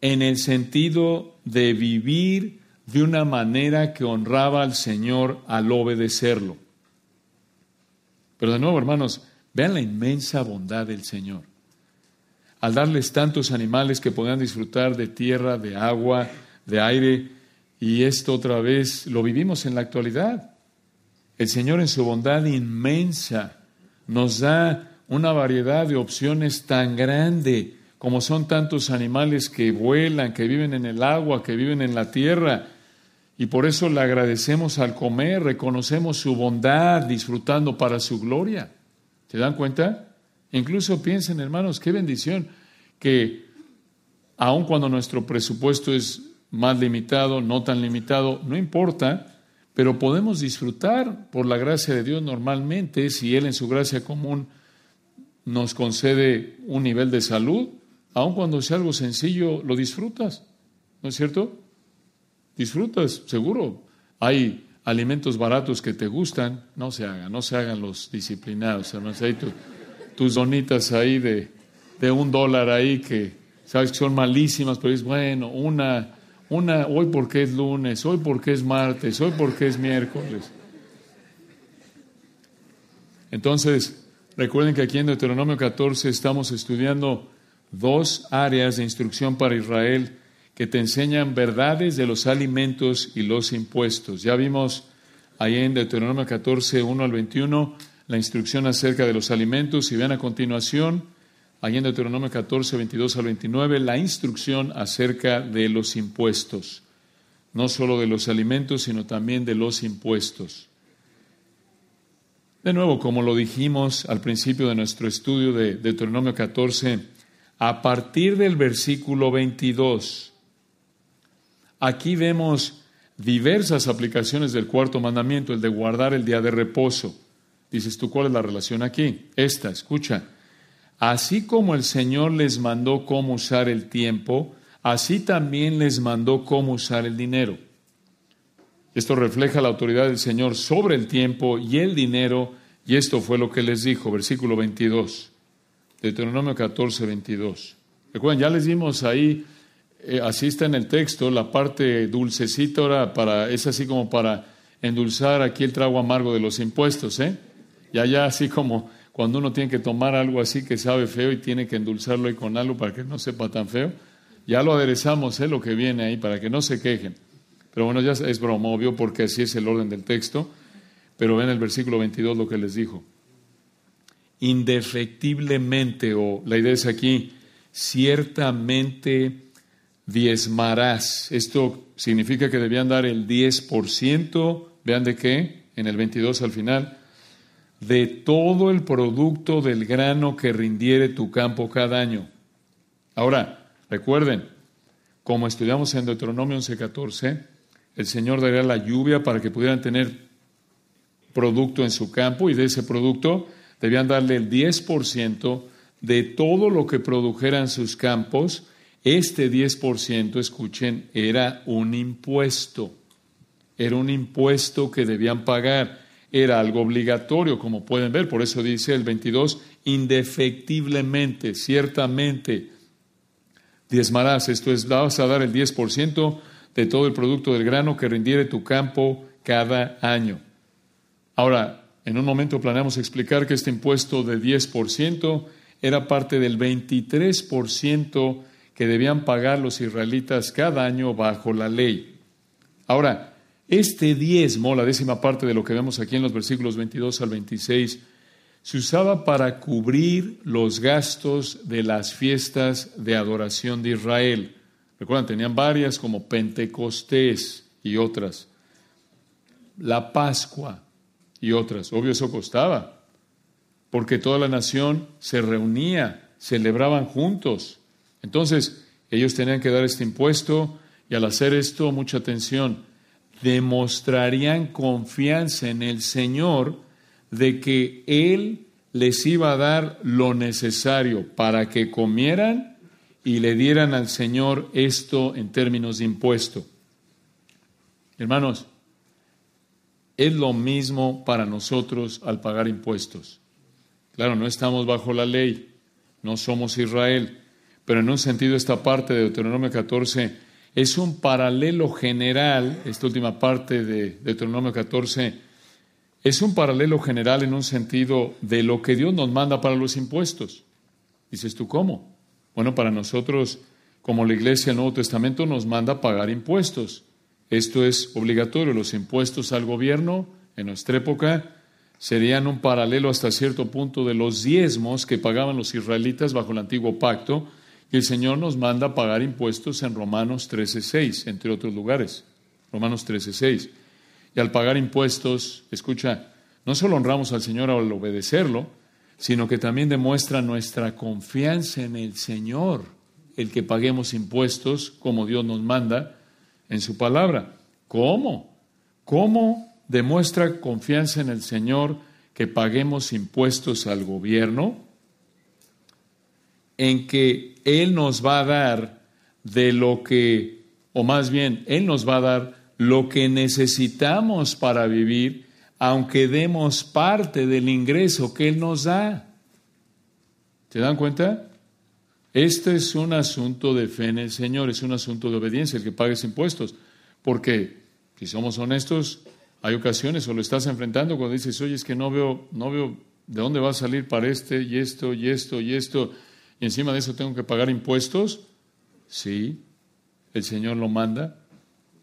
en el sentido de vivir de una manera que honraba al Señor al obedecerlo. Pero de nuevo, hermanos, vean la inmensa bondad del Señor. Al darles tantos animales que podían disfrutar de tierra, de agua, de aire, y esto otra vez lo vivimos en la actualidad. El Señor en su bondad inmensa nos da una variedad de opciones tan grande como son tantos animales que vuelan, que viven en el agua, que viven en la tierra. Y por eso le agradecemos al comer, reconocemos su bondad, disfrutando para su gloria. ¿Se dan cuenta? Incluso piensen, hermanos, qué bendición que aun cuando nuestro presupuesto es más limitado, no tan limitado, no importa, pero podemos disfrutar por la gracia de Dios normalmente si Él en su gracia común nos concede un nivel de salud, Aun cuando sea algo sencillo, lo disfrutas, ¿no es cierto? Disfrutas, seguro. Hay alimentos baratos que te gustan, no se hagan, no se hagan los disciplinados, hermanos. Hay tus donitas ahí de, de un dólar ahí que sabes que son malísimas, pero es bueno, una, una, hoy porque es lunes, hoy porque es martes, hoy porque es miércoles. Entonces, recuerden que aquí en Deuteronomio 14 estamos estudiando dos áreas de instrucción para Israel que te enseñan verdades de los alimentos y los impuestos. Ya vimos ahí en Deuteronomio 14, 1 al 21, la instrucción acerca de los alimentos y vean a continuación, ahí en Deuteronomio 14, 22 al 29, la instrucción acerca de los impuestos. No solo de los alimentos, sino también de los impuestos. De nuevo, como lo dijimos al principio de nuestro estudio de Deuteronomio 14, a partir del versículo 22. Aquí vemos diversas aplicaciones del cuarto mandamiento, el de guardar el día de reposo. Dices tú, ¿cuál es la relación aquí? Esta, escucha. Así como el Señor les mandó cómo usar el tiempo, así también les mandó cómo usar el dinero. Esto refleja la autoridad del Señor sobre el tiempo y el dinero, y esto fue lo que les dijo, versículo 22. Deuteronomio 14, 22. Recuerden, ya les dimos ahí, eh, así está en el texto, la parte dulcecita ahora para, es así como para endulzar aquí el trago amargo de los impuestos, ¿eh? Ya, ya así como cuando uno tiene que tomar algo así que sabe feo y tiene que endulzarlo ahí con algo para que no sepa tan feo, ya lo aderezamos, ¿eh? Lo que viene ahí, para que no se quejen. Pero bueno, ya es broma, obvio, porque así es el orden del texto. Pero ven el versículo 22 lo que les dijo indefectiblemente, o la idea es aquí, ciertamente diezmarás. Esto significa que debían dar el 10%, vean de qué, en el 22 al final, de todo el producto del grano que rindiere tu campo cada año. Ahora, recuerden, como estudiamos en Deuteronomio 11:14, el Señor daría la lluvia para que pudieran tener producto en su campo y de ese producto debían darle el 10% de todo lo que produjeran sus campos. Este 10%, escuchen, era un impuesto. Era un impuesto que debían pagar. Era algo obligatorio, como pueden ver. Por eso dice el 22, indefectiblemente, ciertamente, diezmarás. Esto es, vas a dar el 10% de todo el producto del grano que rindiere tu campo cada año. Ahora, en un momento planeamos explicar que este impuesto de 10% era parte del 23% que debían pagar los israelitas cada año bajo la ley. Ahora, este diezmo, la décima parte de lo que vemos aquí en los versículos 22 al 26, se usaba para cubrir los gastos de las fiestas de adoración de Israel. Recuerdan, tenían varias como Pentecostés y otras. La Pascua, y otras. Obvio, eso costaba, porque toda la nación se reunía, celebraban juntos. Entonces, ellos tenían que dar este impuesto y al hacer esto, mucha atención, demostrarían confianza en el Señor de que Él les iba a dar lo necesario para que comieran y le dieran al Señor esto en términos de impuesto. Hermanos, es lo mismo para nosotros al pagar impuestos. Claro, no estamos bajo la ley, no somos Israel, pero en un sentido esta parte de Deuteronomio 14 es un paralelo general, esta última parte de Deuteronomio 14 es un paralelo general en un sentido de lo que Dios nos manda para los impuestos. Dices tú, ¿cómo? Bueno, para nosotros, como la Iglesia del Nuevo Testamento, nos manda pagar impuestos. Esto es obligatorio. Los impuestos al gobierno en nuestra época serían un paralelo hasta cierto punto de los diezmos que pagaban los israelitas bajo el antiguo pacto. El Señor nos manda pagar impuestos en Romanos 13.6, entre otros lugares. Romanos 13.6. Y al pagar impuestos, escucha, no solo honramos al Señor al obedecerlo, sino que también demuestra nuestra confianza en el Señor, el que paguemos impuestos como Dios nos manda en su palabra. ¿Cómo? ¿Cómo demuestra confianza en el Señor que paguemos impuestos al gobierno? En que Él nos va a dar de lo que, o más bien, Él nos va a dar lo que necesitamos para vivir, aunque demos parte del ingreso que Él nos da. ¿Se dan cuenta? Este es un asunto de fe en el Señor, es un asunto de obediencia, el que pagues impuestos. Porque, si somos honestos, hay ocasiones o lo estás enfrentando cuando dices, oye, es que no veo, no veo de dónde va a salir para este y esto y esto y esto, y encima de eso tengo que pagar impuestos. Sí, el Señor lo manda,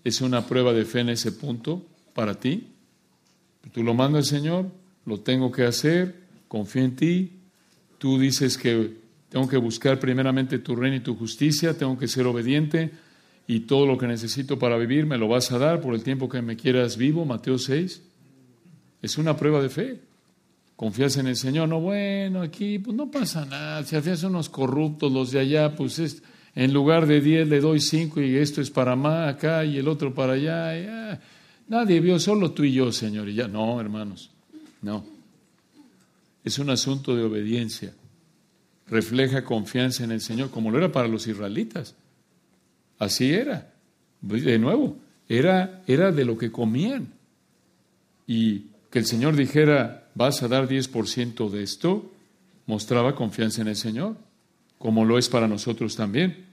es una prueba de fe en ese punto para ti. Tú lo mandas, Señor, lo tengo que hacer, confío en ti. Tú dices que tengo que buscar primeramente tu reino y tu justicia, tengo que ser obediente y todo lo que necesito para vivir me lo vas a dar por el tiempo que me quieras vivo, Mateo 6. Es una prueba de fe. Confías en el Señor, no, bueno, aquí pues no pasa nada, si hacías unos corruptos los de allá, pues es, en lugar de 10 le doy 5 y esto es para más acá y el otro para allá. Nadie vio, solo tú y yo, Señor. Y ya, no, hermanos, no. Es un asunto de obediencia. Refleja confianza en el Señor, como lo era para los israelitas. Así era. De nuevo, era, era de lo que comían. Y que el Señor dijera, vas a dar 10% de esto, mostraba confianza en el Señor como lo es para nosotros también.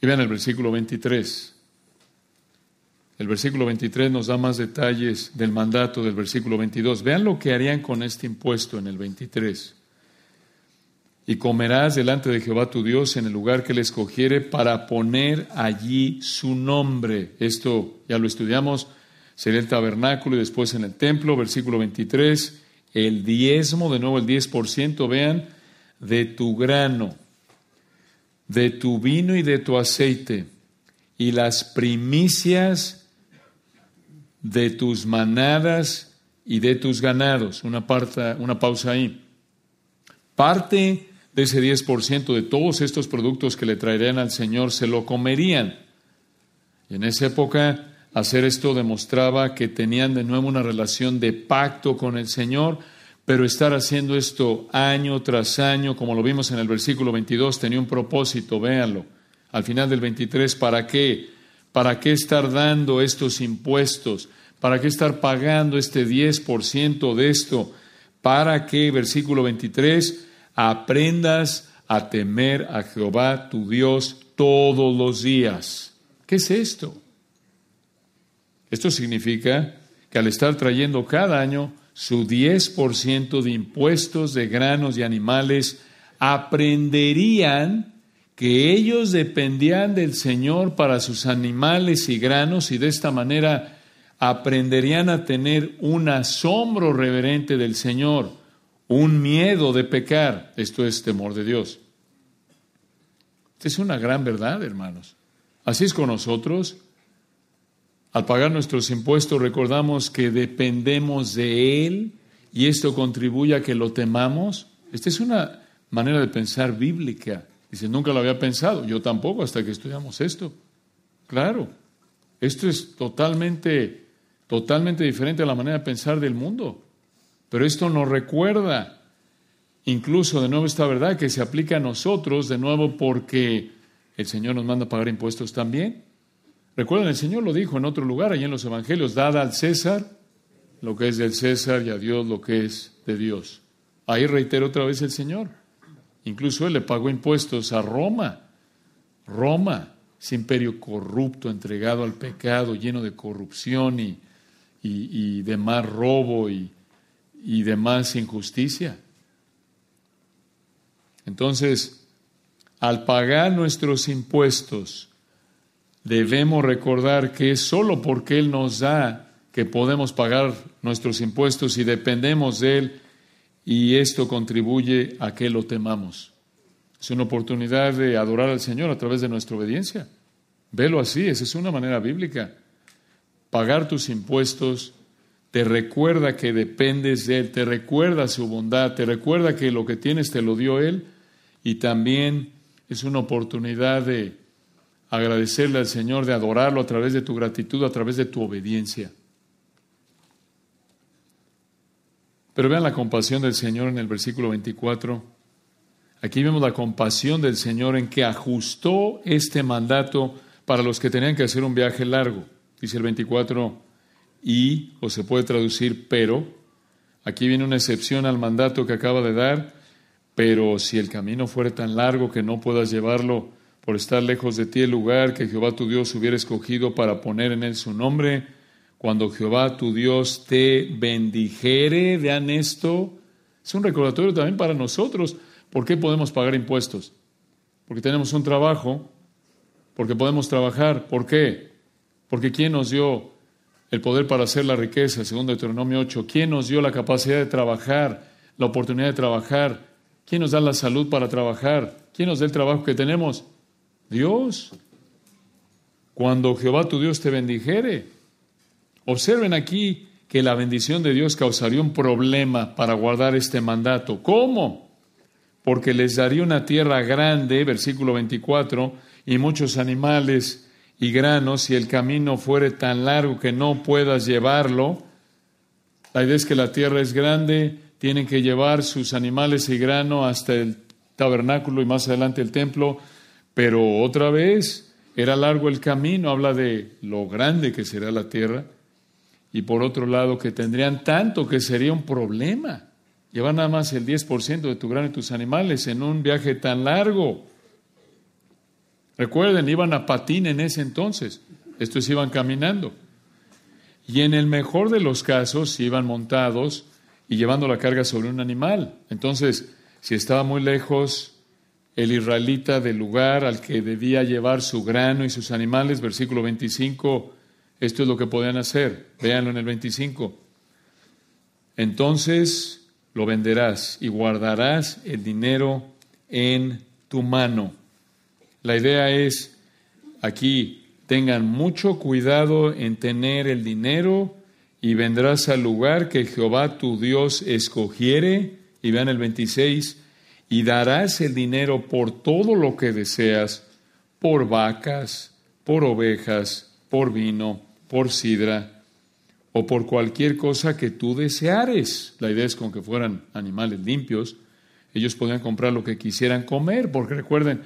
Y vean el versículo 23. El versículo 23 nos da más detalles del mandato del versículo 22. Vean lo que harían con este impuesto en el 23. Y comerás delante de Jehová tu Dios en el lugar que le escogiere para poner allí su nombre. Esto ya lo estudiamos, sería el tabernáculo y después en el templo, versículo 23 el diezmo, de nuevo el 10%, vean, de tu grano, de tu vino y de tu aceite, y las primicias de tus manadas y de tus ganados. Una, pausa ahí. Parte de ese 10% de todos estos productos que le traerían al Señor se lo comerían. Y en esa época Hacer esto demostraba que tenían de nuevo una relación de pacto con el Señor, pero estar haciendo esto año tras año, como lo vimos en el versículo 22, tenía un propósito, véanlo. Al final del 23, ¿para qué? ¿Para qué estar dando estos impuestos? ¿Para qué estar pagando este 10% de esto? Para que, versículo 23, aprendas a temer a Jehová tu Dios todos los días. ¿Qué es esto? Esto significa que al estar trayendo cada año su 10% de impuestos de granos y animales, aprenderían que ellos dependían del Señor para sus animales y granos y de esta manera aprenderían a tener un asombro reverente del Señor, un miedo de pecar. Esto es temor de Dios. Esta es una gran verdad, hermanos. Así es con nosotros. Al pagar nuestros impuestos recordamos que dependemos de Él y esto contribuye a que lo temamos. Esta es una manera de pensar bíblica. Dice, nunca lo había pensado, yo tampoco hasta que estudiamos esto. Claro, esto es totalmente, totalmente diferente a la manera de pensar del mundo. Pero esto nos recuerda incluso de nuevo esta verdad que se aplica a nosotros, de nuevo porque el Señor nos manda a pagar impuestos también. Recuerden, el Señor lo dijo en otro lugar, allí en los Evangelios, dada al César lo que es del César y a Dios lo que es de Dios. Ahí reitero otra vez el Señor. Incluso él le pagó impuestos a Roma. Roma, ese imperio corrupto, entregado al pecado, lleno de corrupción y, y, de más robo y, y de más injusticia. Entonces, al pagar nuestros impuestos, debemos recordar que es solo porque Él nos da que podemos pagar nuestros impuestos y dependemos de Él y esto contribuye a que lo temamos. Es una oportunidad de adorar al Señor a través de nuestra obediencia. Velo así, esa es una manera bíblica. Pagar tus impuestos te recuerda que dependes de Él, te recuerda su bondad, te recuerda que lo que tienes te lo dio Él y también es una oportunidad de agradecerle al Señor, de adorarlo a través de tu gratitud, a través de tu obediencia. Pero vean la compasión del Señor en el versículo 24. Aquí vemos la compasión del Señor en que ajustó este mandato para los que tenían que hacer un viaje largo. Dice el 24, y, o se puede traducir, pero. Aquí viene una excepción al mandato que acaba de dar, pero si el camino fuera tan largo que no puedas llevarlo por estar lejos de ti el lugar que Jehová tu Dios hubiera escogido para poner en él su nombre, cuando Jehová tu Dios te bendijere, vean esto, es un recordatorio también para nosotros. ¿Por qué podemos pagar impuestos? Porque tenemos un trabajo, porque podemos trabajar. ¿Por qué? Porque ¿quién nos dio el poder para hacer la riqueza? Segundo Deuteronomio 8. ¿Quién nos dio la capacidad de trabajar, la oportunidad de trabajar? ¿Quién nos da la salud para trabajar? ¿Quién nos da el trabajo que tenemos? Dios. Cuando Jehová tu Dios te bendijere, Observen aquí que la bendición de Dios causaría un problema para guardar este mandato. ¿Cómo? Porque les daría una tierra grande, versículo 24, y muchos animales y granos, si el camino fuere tan largo que no puedas llevarlo. La idea es que la tierra es grande, tienen que llevar sus animales y grano hasta el tabernáculo y más adelante el templo, pero otra vez era largo el camino, habla de lo grande que será la tierra y por otro lado que tendrían tanto que sería un problema. Llevar nada más el 10% de tu grano y tus animales en un viaje tan largo. Recuerden, iban a patín en ese entonces. Estos iban caminando. Y en el mejor de los casos iban montados y llevando la carga sobre un animal. Entonces, si estaba muy lejos el israelita del lugar al que debía llevar su grano y sus animales, versículo 25, esto es lo que podían hacer. Véanlo en el 25. Entonces lo venderás y guardarás el dinero en tu mano. La idea es, aquí, tengan mucho cuidado en tener el dinero y vendrás al lugar que Jehová tu Dios escogiere. Y vean el 26, y darás el dinero por todo lo que deseas, por vacas, por ovejas, por vino, por sidra o por cualquier cosa que tú deseares. La idea es con que fueran animales limpios. Ellos podían comprar lo que quisieran comer, porque recuerden,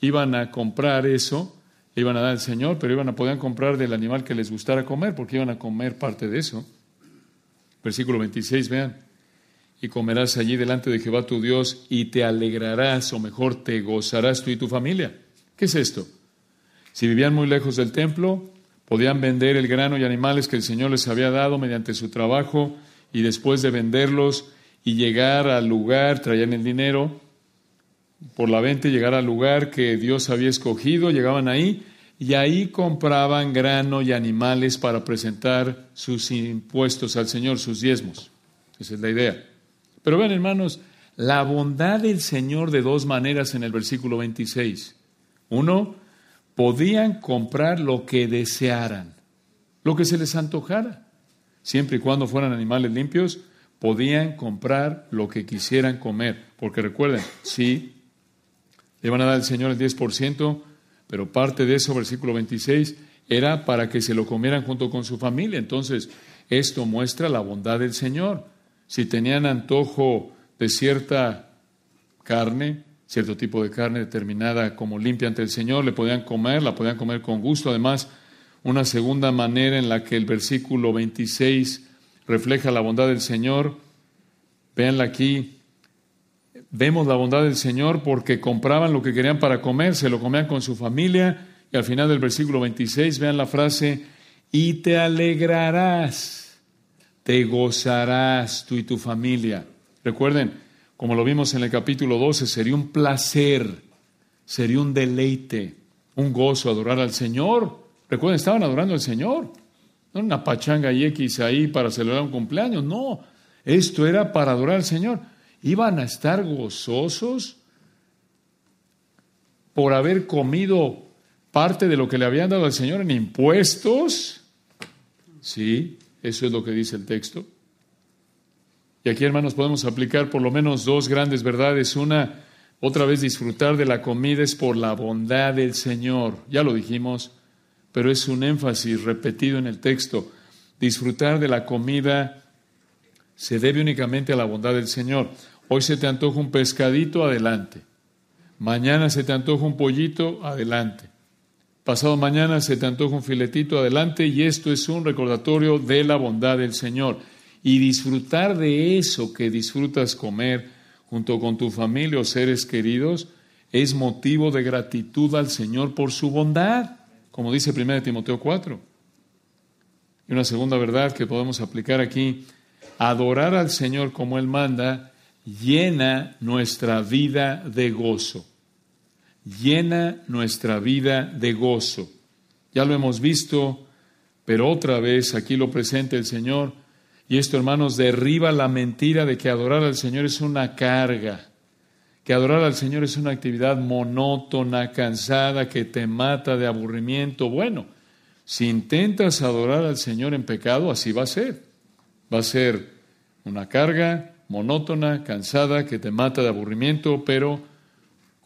iban a comprar eso, iban a dar al Señor, pero iban a poder comprar del animal que les gustara comer, porque iban a comer parte de eso. Versículo 26, vean. Y comerás allí delante de Jehová tu Dios y te alegrarás, o mejor, te gozarás tú y tu familia. ¿Qué es esto? Si vivían muy lejos del templo, Podían vender el grano y animales que el Señor les había dado mediante su trabajo y después de venderlos y llegar al lugar, traían el dinero por la venta, llegar al lugar que Dios había escogido, llegaban ahí y ahí compraban grano y animales para presentar sus impuestos al Señor, sus diezmos. Esa es la idea. Pero ven, hermanos, la bondad del Señor de dos maneras en el versículo 26. Uno, podían comprar lo que desearan, lo que se les antojara. Siempre y cuando fueran animales limpios, podían comprar lo que quisieran comer. Porque recuerden, sí, le van a dar al Señor el 10%, pero parte de eso, versículo 26, era para que se lo comieran junto con su familia. Entonces, esto muestra la bondad del Señor. Si tenían antojo de cierta carne, cierto tipo de carne determinada como limpia ante el Señor, le podían comer, la podían comer con gusto. Además, una segunda manera en la que el versículo 26 refleja la bondad del Señor. Véanla aquí. Vemos la bondad del Señor porque compraban lo que querían para comer, se lo comían con su familia. Y al final del versículo 26, vean la frase, y te alegrarás, te gozarás tú y tu familia. Recuerden, como lo vimos en el capítulo 12, sería un placer, sería un deleite, un gozo adorar al Señor. Recuerden, estaban adorando al Señor. No una pachanga y X ahí para celebrar un cumpleaños, no. Esto era para adorar al Señor. Iban a estar gozosos por haber comido parte de lo que le habían dado al Señor en impuestos. Sí, eso es lo que dice el texto. Y aquí, hermanos, podemos aplicar por lo menos dos grandes verdades. Una, otra vez disfrutar de la comida es por la bondad del Señor. Ya lo dijimos, pero es un énfasis repetido en el texto. Disfrutar de la comida se debe únicamente a la bondad del Señor. Hoy se te antoja un pescadito, adelante. Mañana se te antoja un pollito, adelante. Pasado mañana se te antoja un filetito, adelante. Y esto es un recordatorio de la bondad del Señor y disfrutar de eso que disfrutas comer junto con tu familia o seres queridos es motivo de gratitud al Señor por su bondad, como dice 1 Timoteo 4. Y una segunda verdad que podemos aplicar aquí, adorar al Señor como Él manda llena nuestra vida de gozo, llena nuestra vida de gozo. Ya lo hemos visto, pero otra vez aquí lo presenta el Señor y esto, hermanos, derriba la mentira de que adorar al Señor es una carga, que adorar al Señor es una actividad monótona, cansada, que te mata de aburrimiento. Bueno, si intentas adorar al Señor en pecado, así va a ser. Va a ser una carga monótona, cansada, que te mata de aburrimiento, pero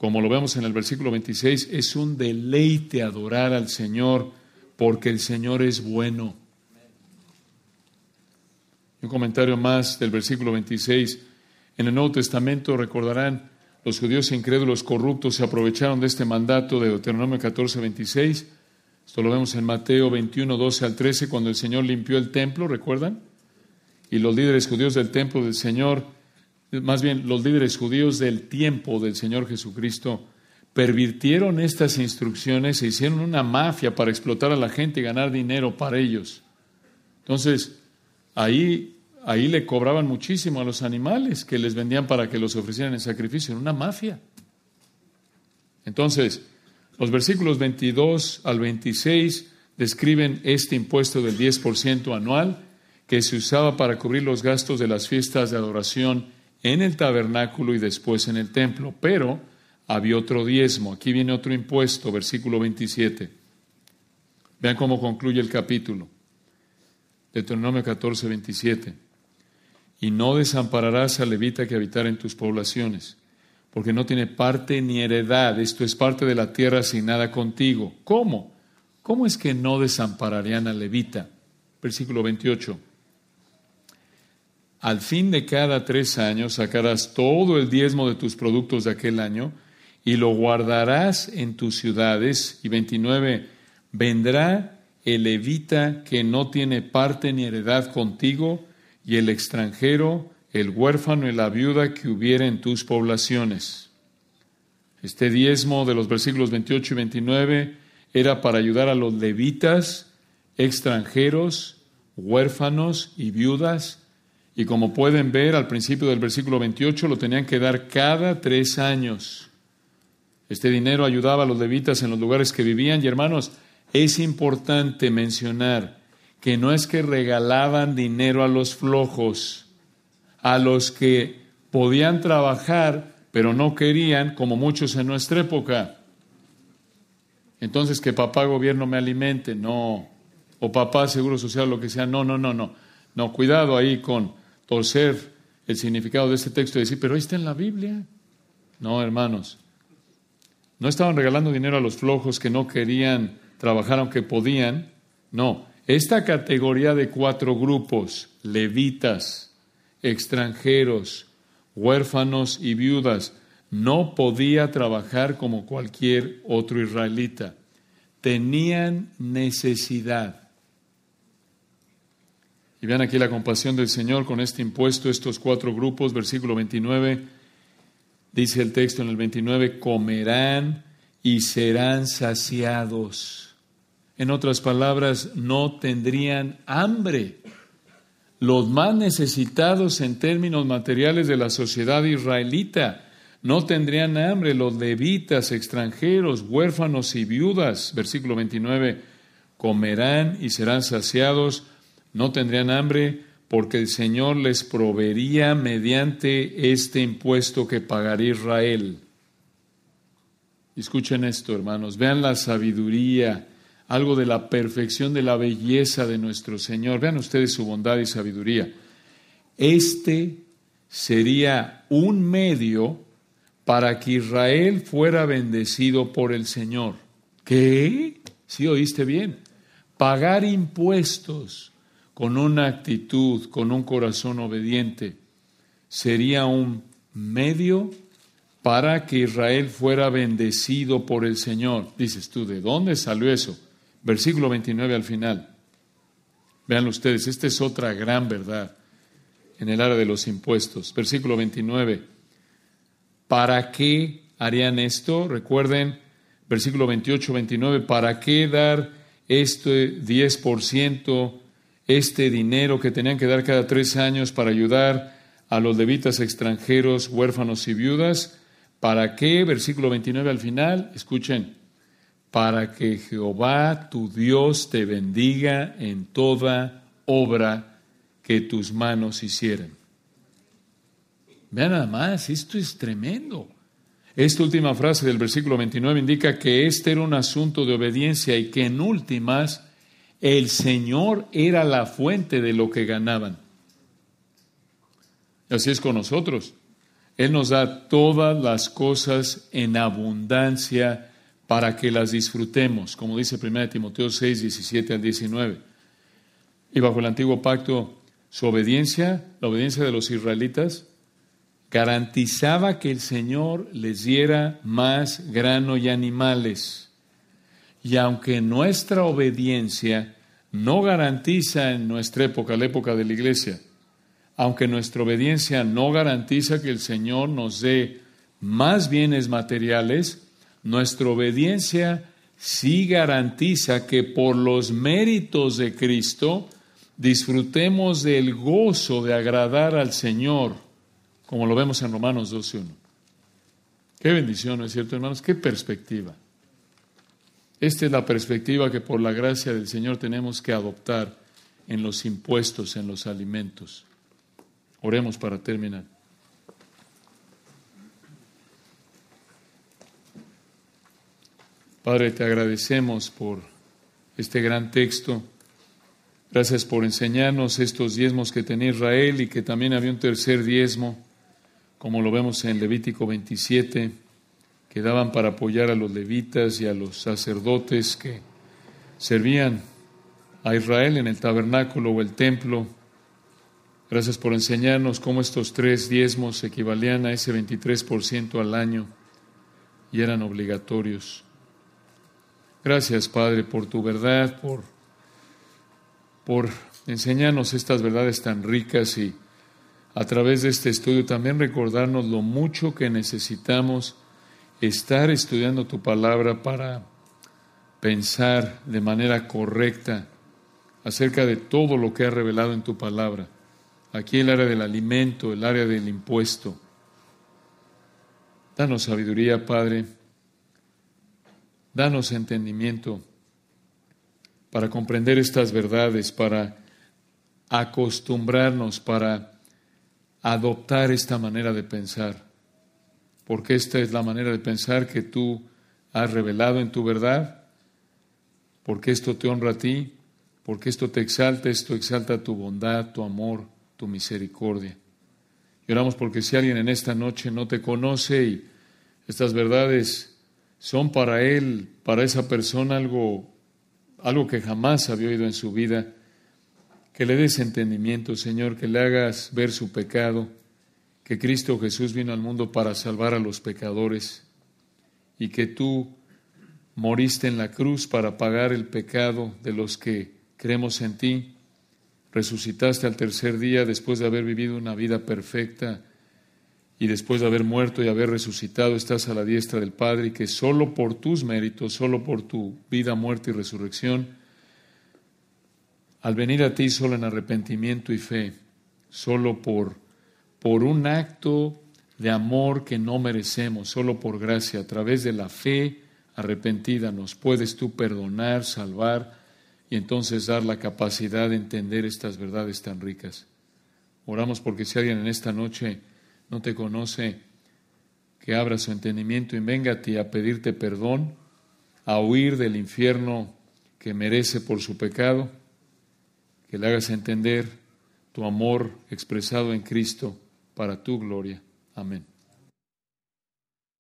como lo vemos en el versículo 26, es un deleite adorar al Señor porque el Señor es bueno. Un comentario más del versículo 26. En el Nuevo Testamento recordarán, los judíos incrédulos corruptos se aprovecharon de este mandato de Deuteronomio 14, 26. Esto lo vemos en Mateo 21, 12 al 13, cuando el Señor limpió el templo, ¿recuerdan? Y los líderes judíos del templo del Señor, más bien los líderes judíos del tiempo del Señor Jesucristo, pervirtieron estas instrucciones e hicieron una mafia para explotar a la gente y ganar dinero para ellos. Entonces, ahí ahí le cobraban muchísimo a los animales que les vendían para que los ofrecieran en sacrificio, en una mafia. Entonces, los versículos 22 al 26 describen este impuesto del 10% anual que se usaba para cubrir los gastos de las fiestas de adoración en el tabernáculo y después en el templo. Pero había otro diezmo. Aquí viene otro impuesto, versículo 27. Vean cómo concluye el capítulo. Deuteronomio 14, 27 y no desampararás al levita que habitar en tus poblaciones, porque no tiene parte ni heredad, esto es parte de la tierra asignada contigo. ¿Cómo? ¿Cómo es que no desampararían al levita? Versículo 28. Al fin de cada tres años sacarás todo el diezmo de tus productos de aquel año y lo guardarás en tus ciudades. Y 29. Vendrá el levita que no tiene parte ni heredad contigo y el extranjero, el huérfano y la viuda que hubiera en tus poblaciones. Este diezmo de los versículos 28 y 29 era para ayudar a los levitas, extranjeros, huérfanos y viudas. Y como pueden ver al principio del versículo 28, lo tenían que dar cada tres años. Este dinero ayudaba a los levitas en los lugares que vivían. Y hermanos, es importante mencionar que no es que regalaban dinero a los flojos, a los que podían trabajar, pero no querían, como muchos en nuestra época. Entonces, que papá gobierno me alimente, no. O papá seguro social, lo que sea, no, no, no, no. No, cuidado ahí con torcer el significado de este texto y decir, pero ahí está en la Biblia. No, hermanos. No estaban regalando dinero a los flojos que no querían trabajar aunque podían. No, esta categoría de cuatro grupos, levitas, extranjeros, huérfanos y viudas, no podía trabajar como cualquier otro israelita. Tenían necesidad. Y vean aquí la compasión del Señor con este impuesto, estos cuatro grupos, versículo 29, dice el texto en el 29, comerán y serán saciados. En otras palabras, no tendrían hambre. Los más necesitados en términos materiales de la sociedad israelita no tendrían hambre. Los levitas, extranjeros, huérfanos y viudas, versículo 29, comerán y serán saciados no tendrían hambre porque el Señor les proveería mediante este impuesto que pagaría Israel. Escuchen esto, hermanos, vean la sabiduría, algo de la perfección de la belleza de nuestro Señor. Vean ustedes su bondad y sabiduría. Este sería un medio para que Israel fuera bendecido por el Señor. ¿Qué? Sí, oíste bien. Pagar impuestos con una actitud, con un corazón obediente, sería un medio para que Israel fuera bendecido por el Señor. Dices tú, ¿de dónde salió eso? Versículo 29 al final. Vean ustedes, esta es otra gran verdad en el área de los impuestos. Versículo 29. ¿Para qué harían esto? Recuerden, versículo 28, 29, ¿para qué dar este 10% este dinero que tenían que dar cada tres años para ayudar a los levitas extranjeros, huérfanos y viudas. ¿Para qué? Versículo 29 al final, escuchen, para que Jehová tu Dios te bendiga en toda obra que tus manos hicieran. Vean nada más, esto es tremendo. Esta última frase del versículo 29 indica que este era un asunto de obediencia y que en últimas el Señor era la fuente de lo que ganaban. Así es con nosotros. Él nos da todas las cosas en abundancia para que las disfrutemos, como dice 1 Timoteo 6, 17 al 19. Y bajo el antiguo pacto, su obediencia, la obediencia de los israelitas, garantizaba que el Señor les diera más grano y animales. Y aunque nuestra obediencia no garantiza en nuestra época, la época de la iglesia, aunque nuestra obediencia no garantiza que el Señor nos dé más bienes materiales, nuestra obediencia sí garantiza que por los méritos de Cristo disfrutemos del gozo de agradar al Señor, como lo vemos en Romanos 12.1. Qué bendición, ¿no es cierto, hermanos? Qué perspectiva. Esta es la perspectiva que por la gracia del Señor tenemos que adoptar en los impuestos, en los alimentos. Oremos para terminar. Padre, te agradecemos por este gran texto. Gracias por enseñarnos estos diezmos que tenía Israel y que también había un tercer diezmo, como lo vemos en Levítico 27 que daban para apoyar a los levitas y a los sacerdotes que servían a Israel en el tabernáculo o el templo. Gracias por enseñarnos cómo estos tres diezmos equivalían a ese 23% al año y eran obligatorios. Gracias, Padre, por tu verdad, por, por enseñarnos estas verdades tan ricas y a través de este estudio también recordarnos lo mucho que necesitamos estar estudiando tu palabra para pensar de manera correcta acerca de todo lo que has revelado en tu palabra. Aquí el área del alimento, el área del impuesto. Danos sabiduría, Padre. Danos entendimiento para comprender estas verdades, para acostumbrarnos, para adoptar esta manera de pensar porque esta es la manera de pensar que tú has revelado en tu verdad, porque esto te honra a ti, porque esto te exalta, esto exalta tu bondad, tu amor, tu misericordia. Y porque si alguien en esta noche no te conoce y estas verdades son para él, para esa persona algo, algo que jamás había oído en su vida, que le des entendimiento, Señor, que le hagas ver su pecado que Cristo Jesús vino al mundo para salvar a los pecadores y que tú moriste en la cruz para pagar el pecado de los que creemos en ti. resucitaste al tercer día después de haber vivido una vida perfecta y después de haber muerto y haber resucitado estás a la diestra del Padre y que solo por tus méritos, solo por tu vida, muerte y resurrección, al venir a ti solo en arrepentimiento y fe, solo por, por un acto de amor que no merecemos, solo por gracia, a través de la fe arrepentida, nos puedes tú perdonar, salvar y entonces dar la capacidad de entender estas verdades tan ricas. Oramos porque si alguien en esta noche no te conoce, que abra su entendimiento y venga a ti a pedirte perdón, a huir del infierno que merece por su pecado, que le hagas entender tu amor expresado en Cristo para tu gloria. Amén.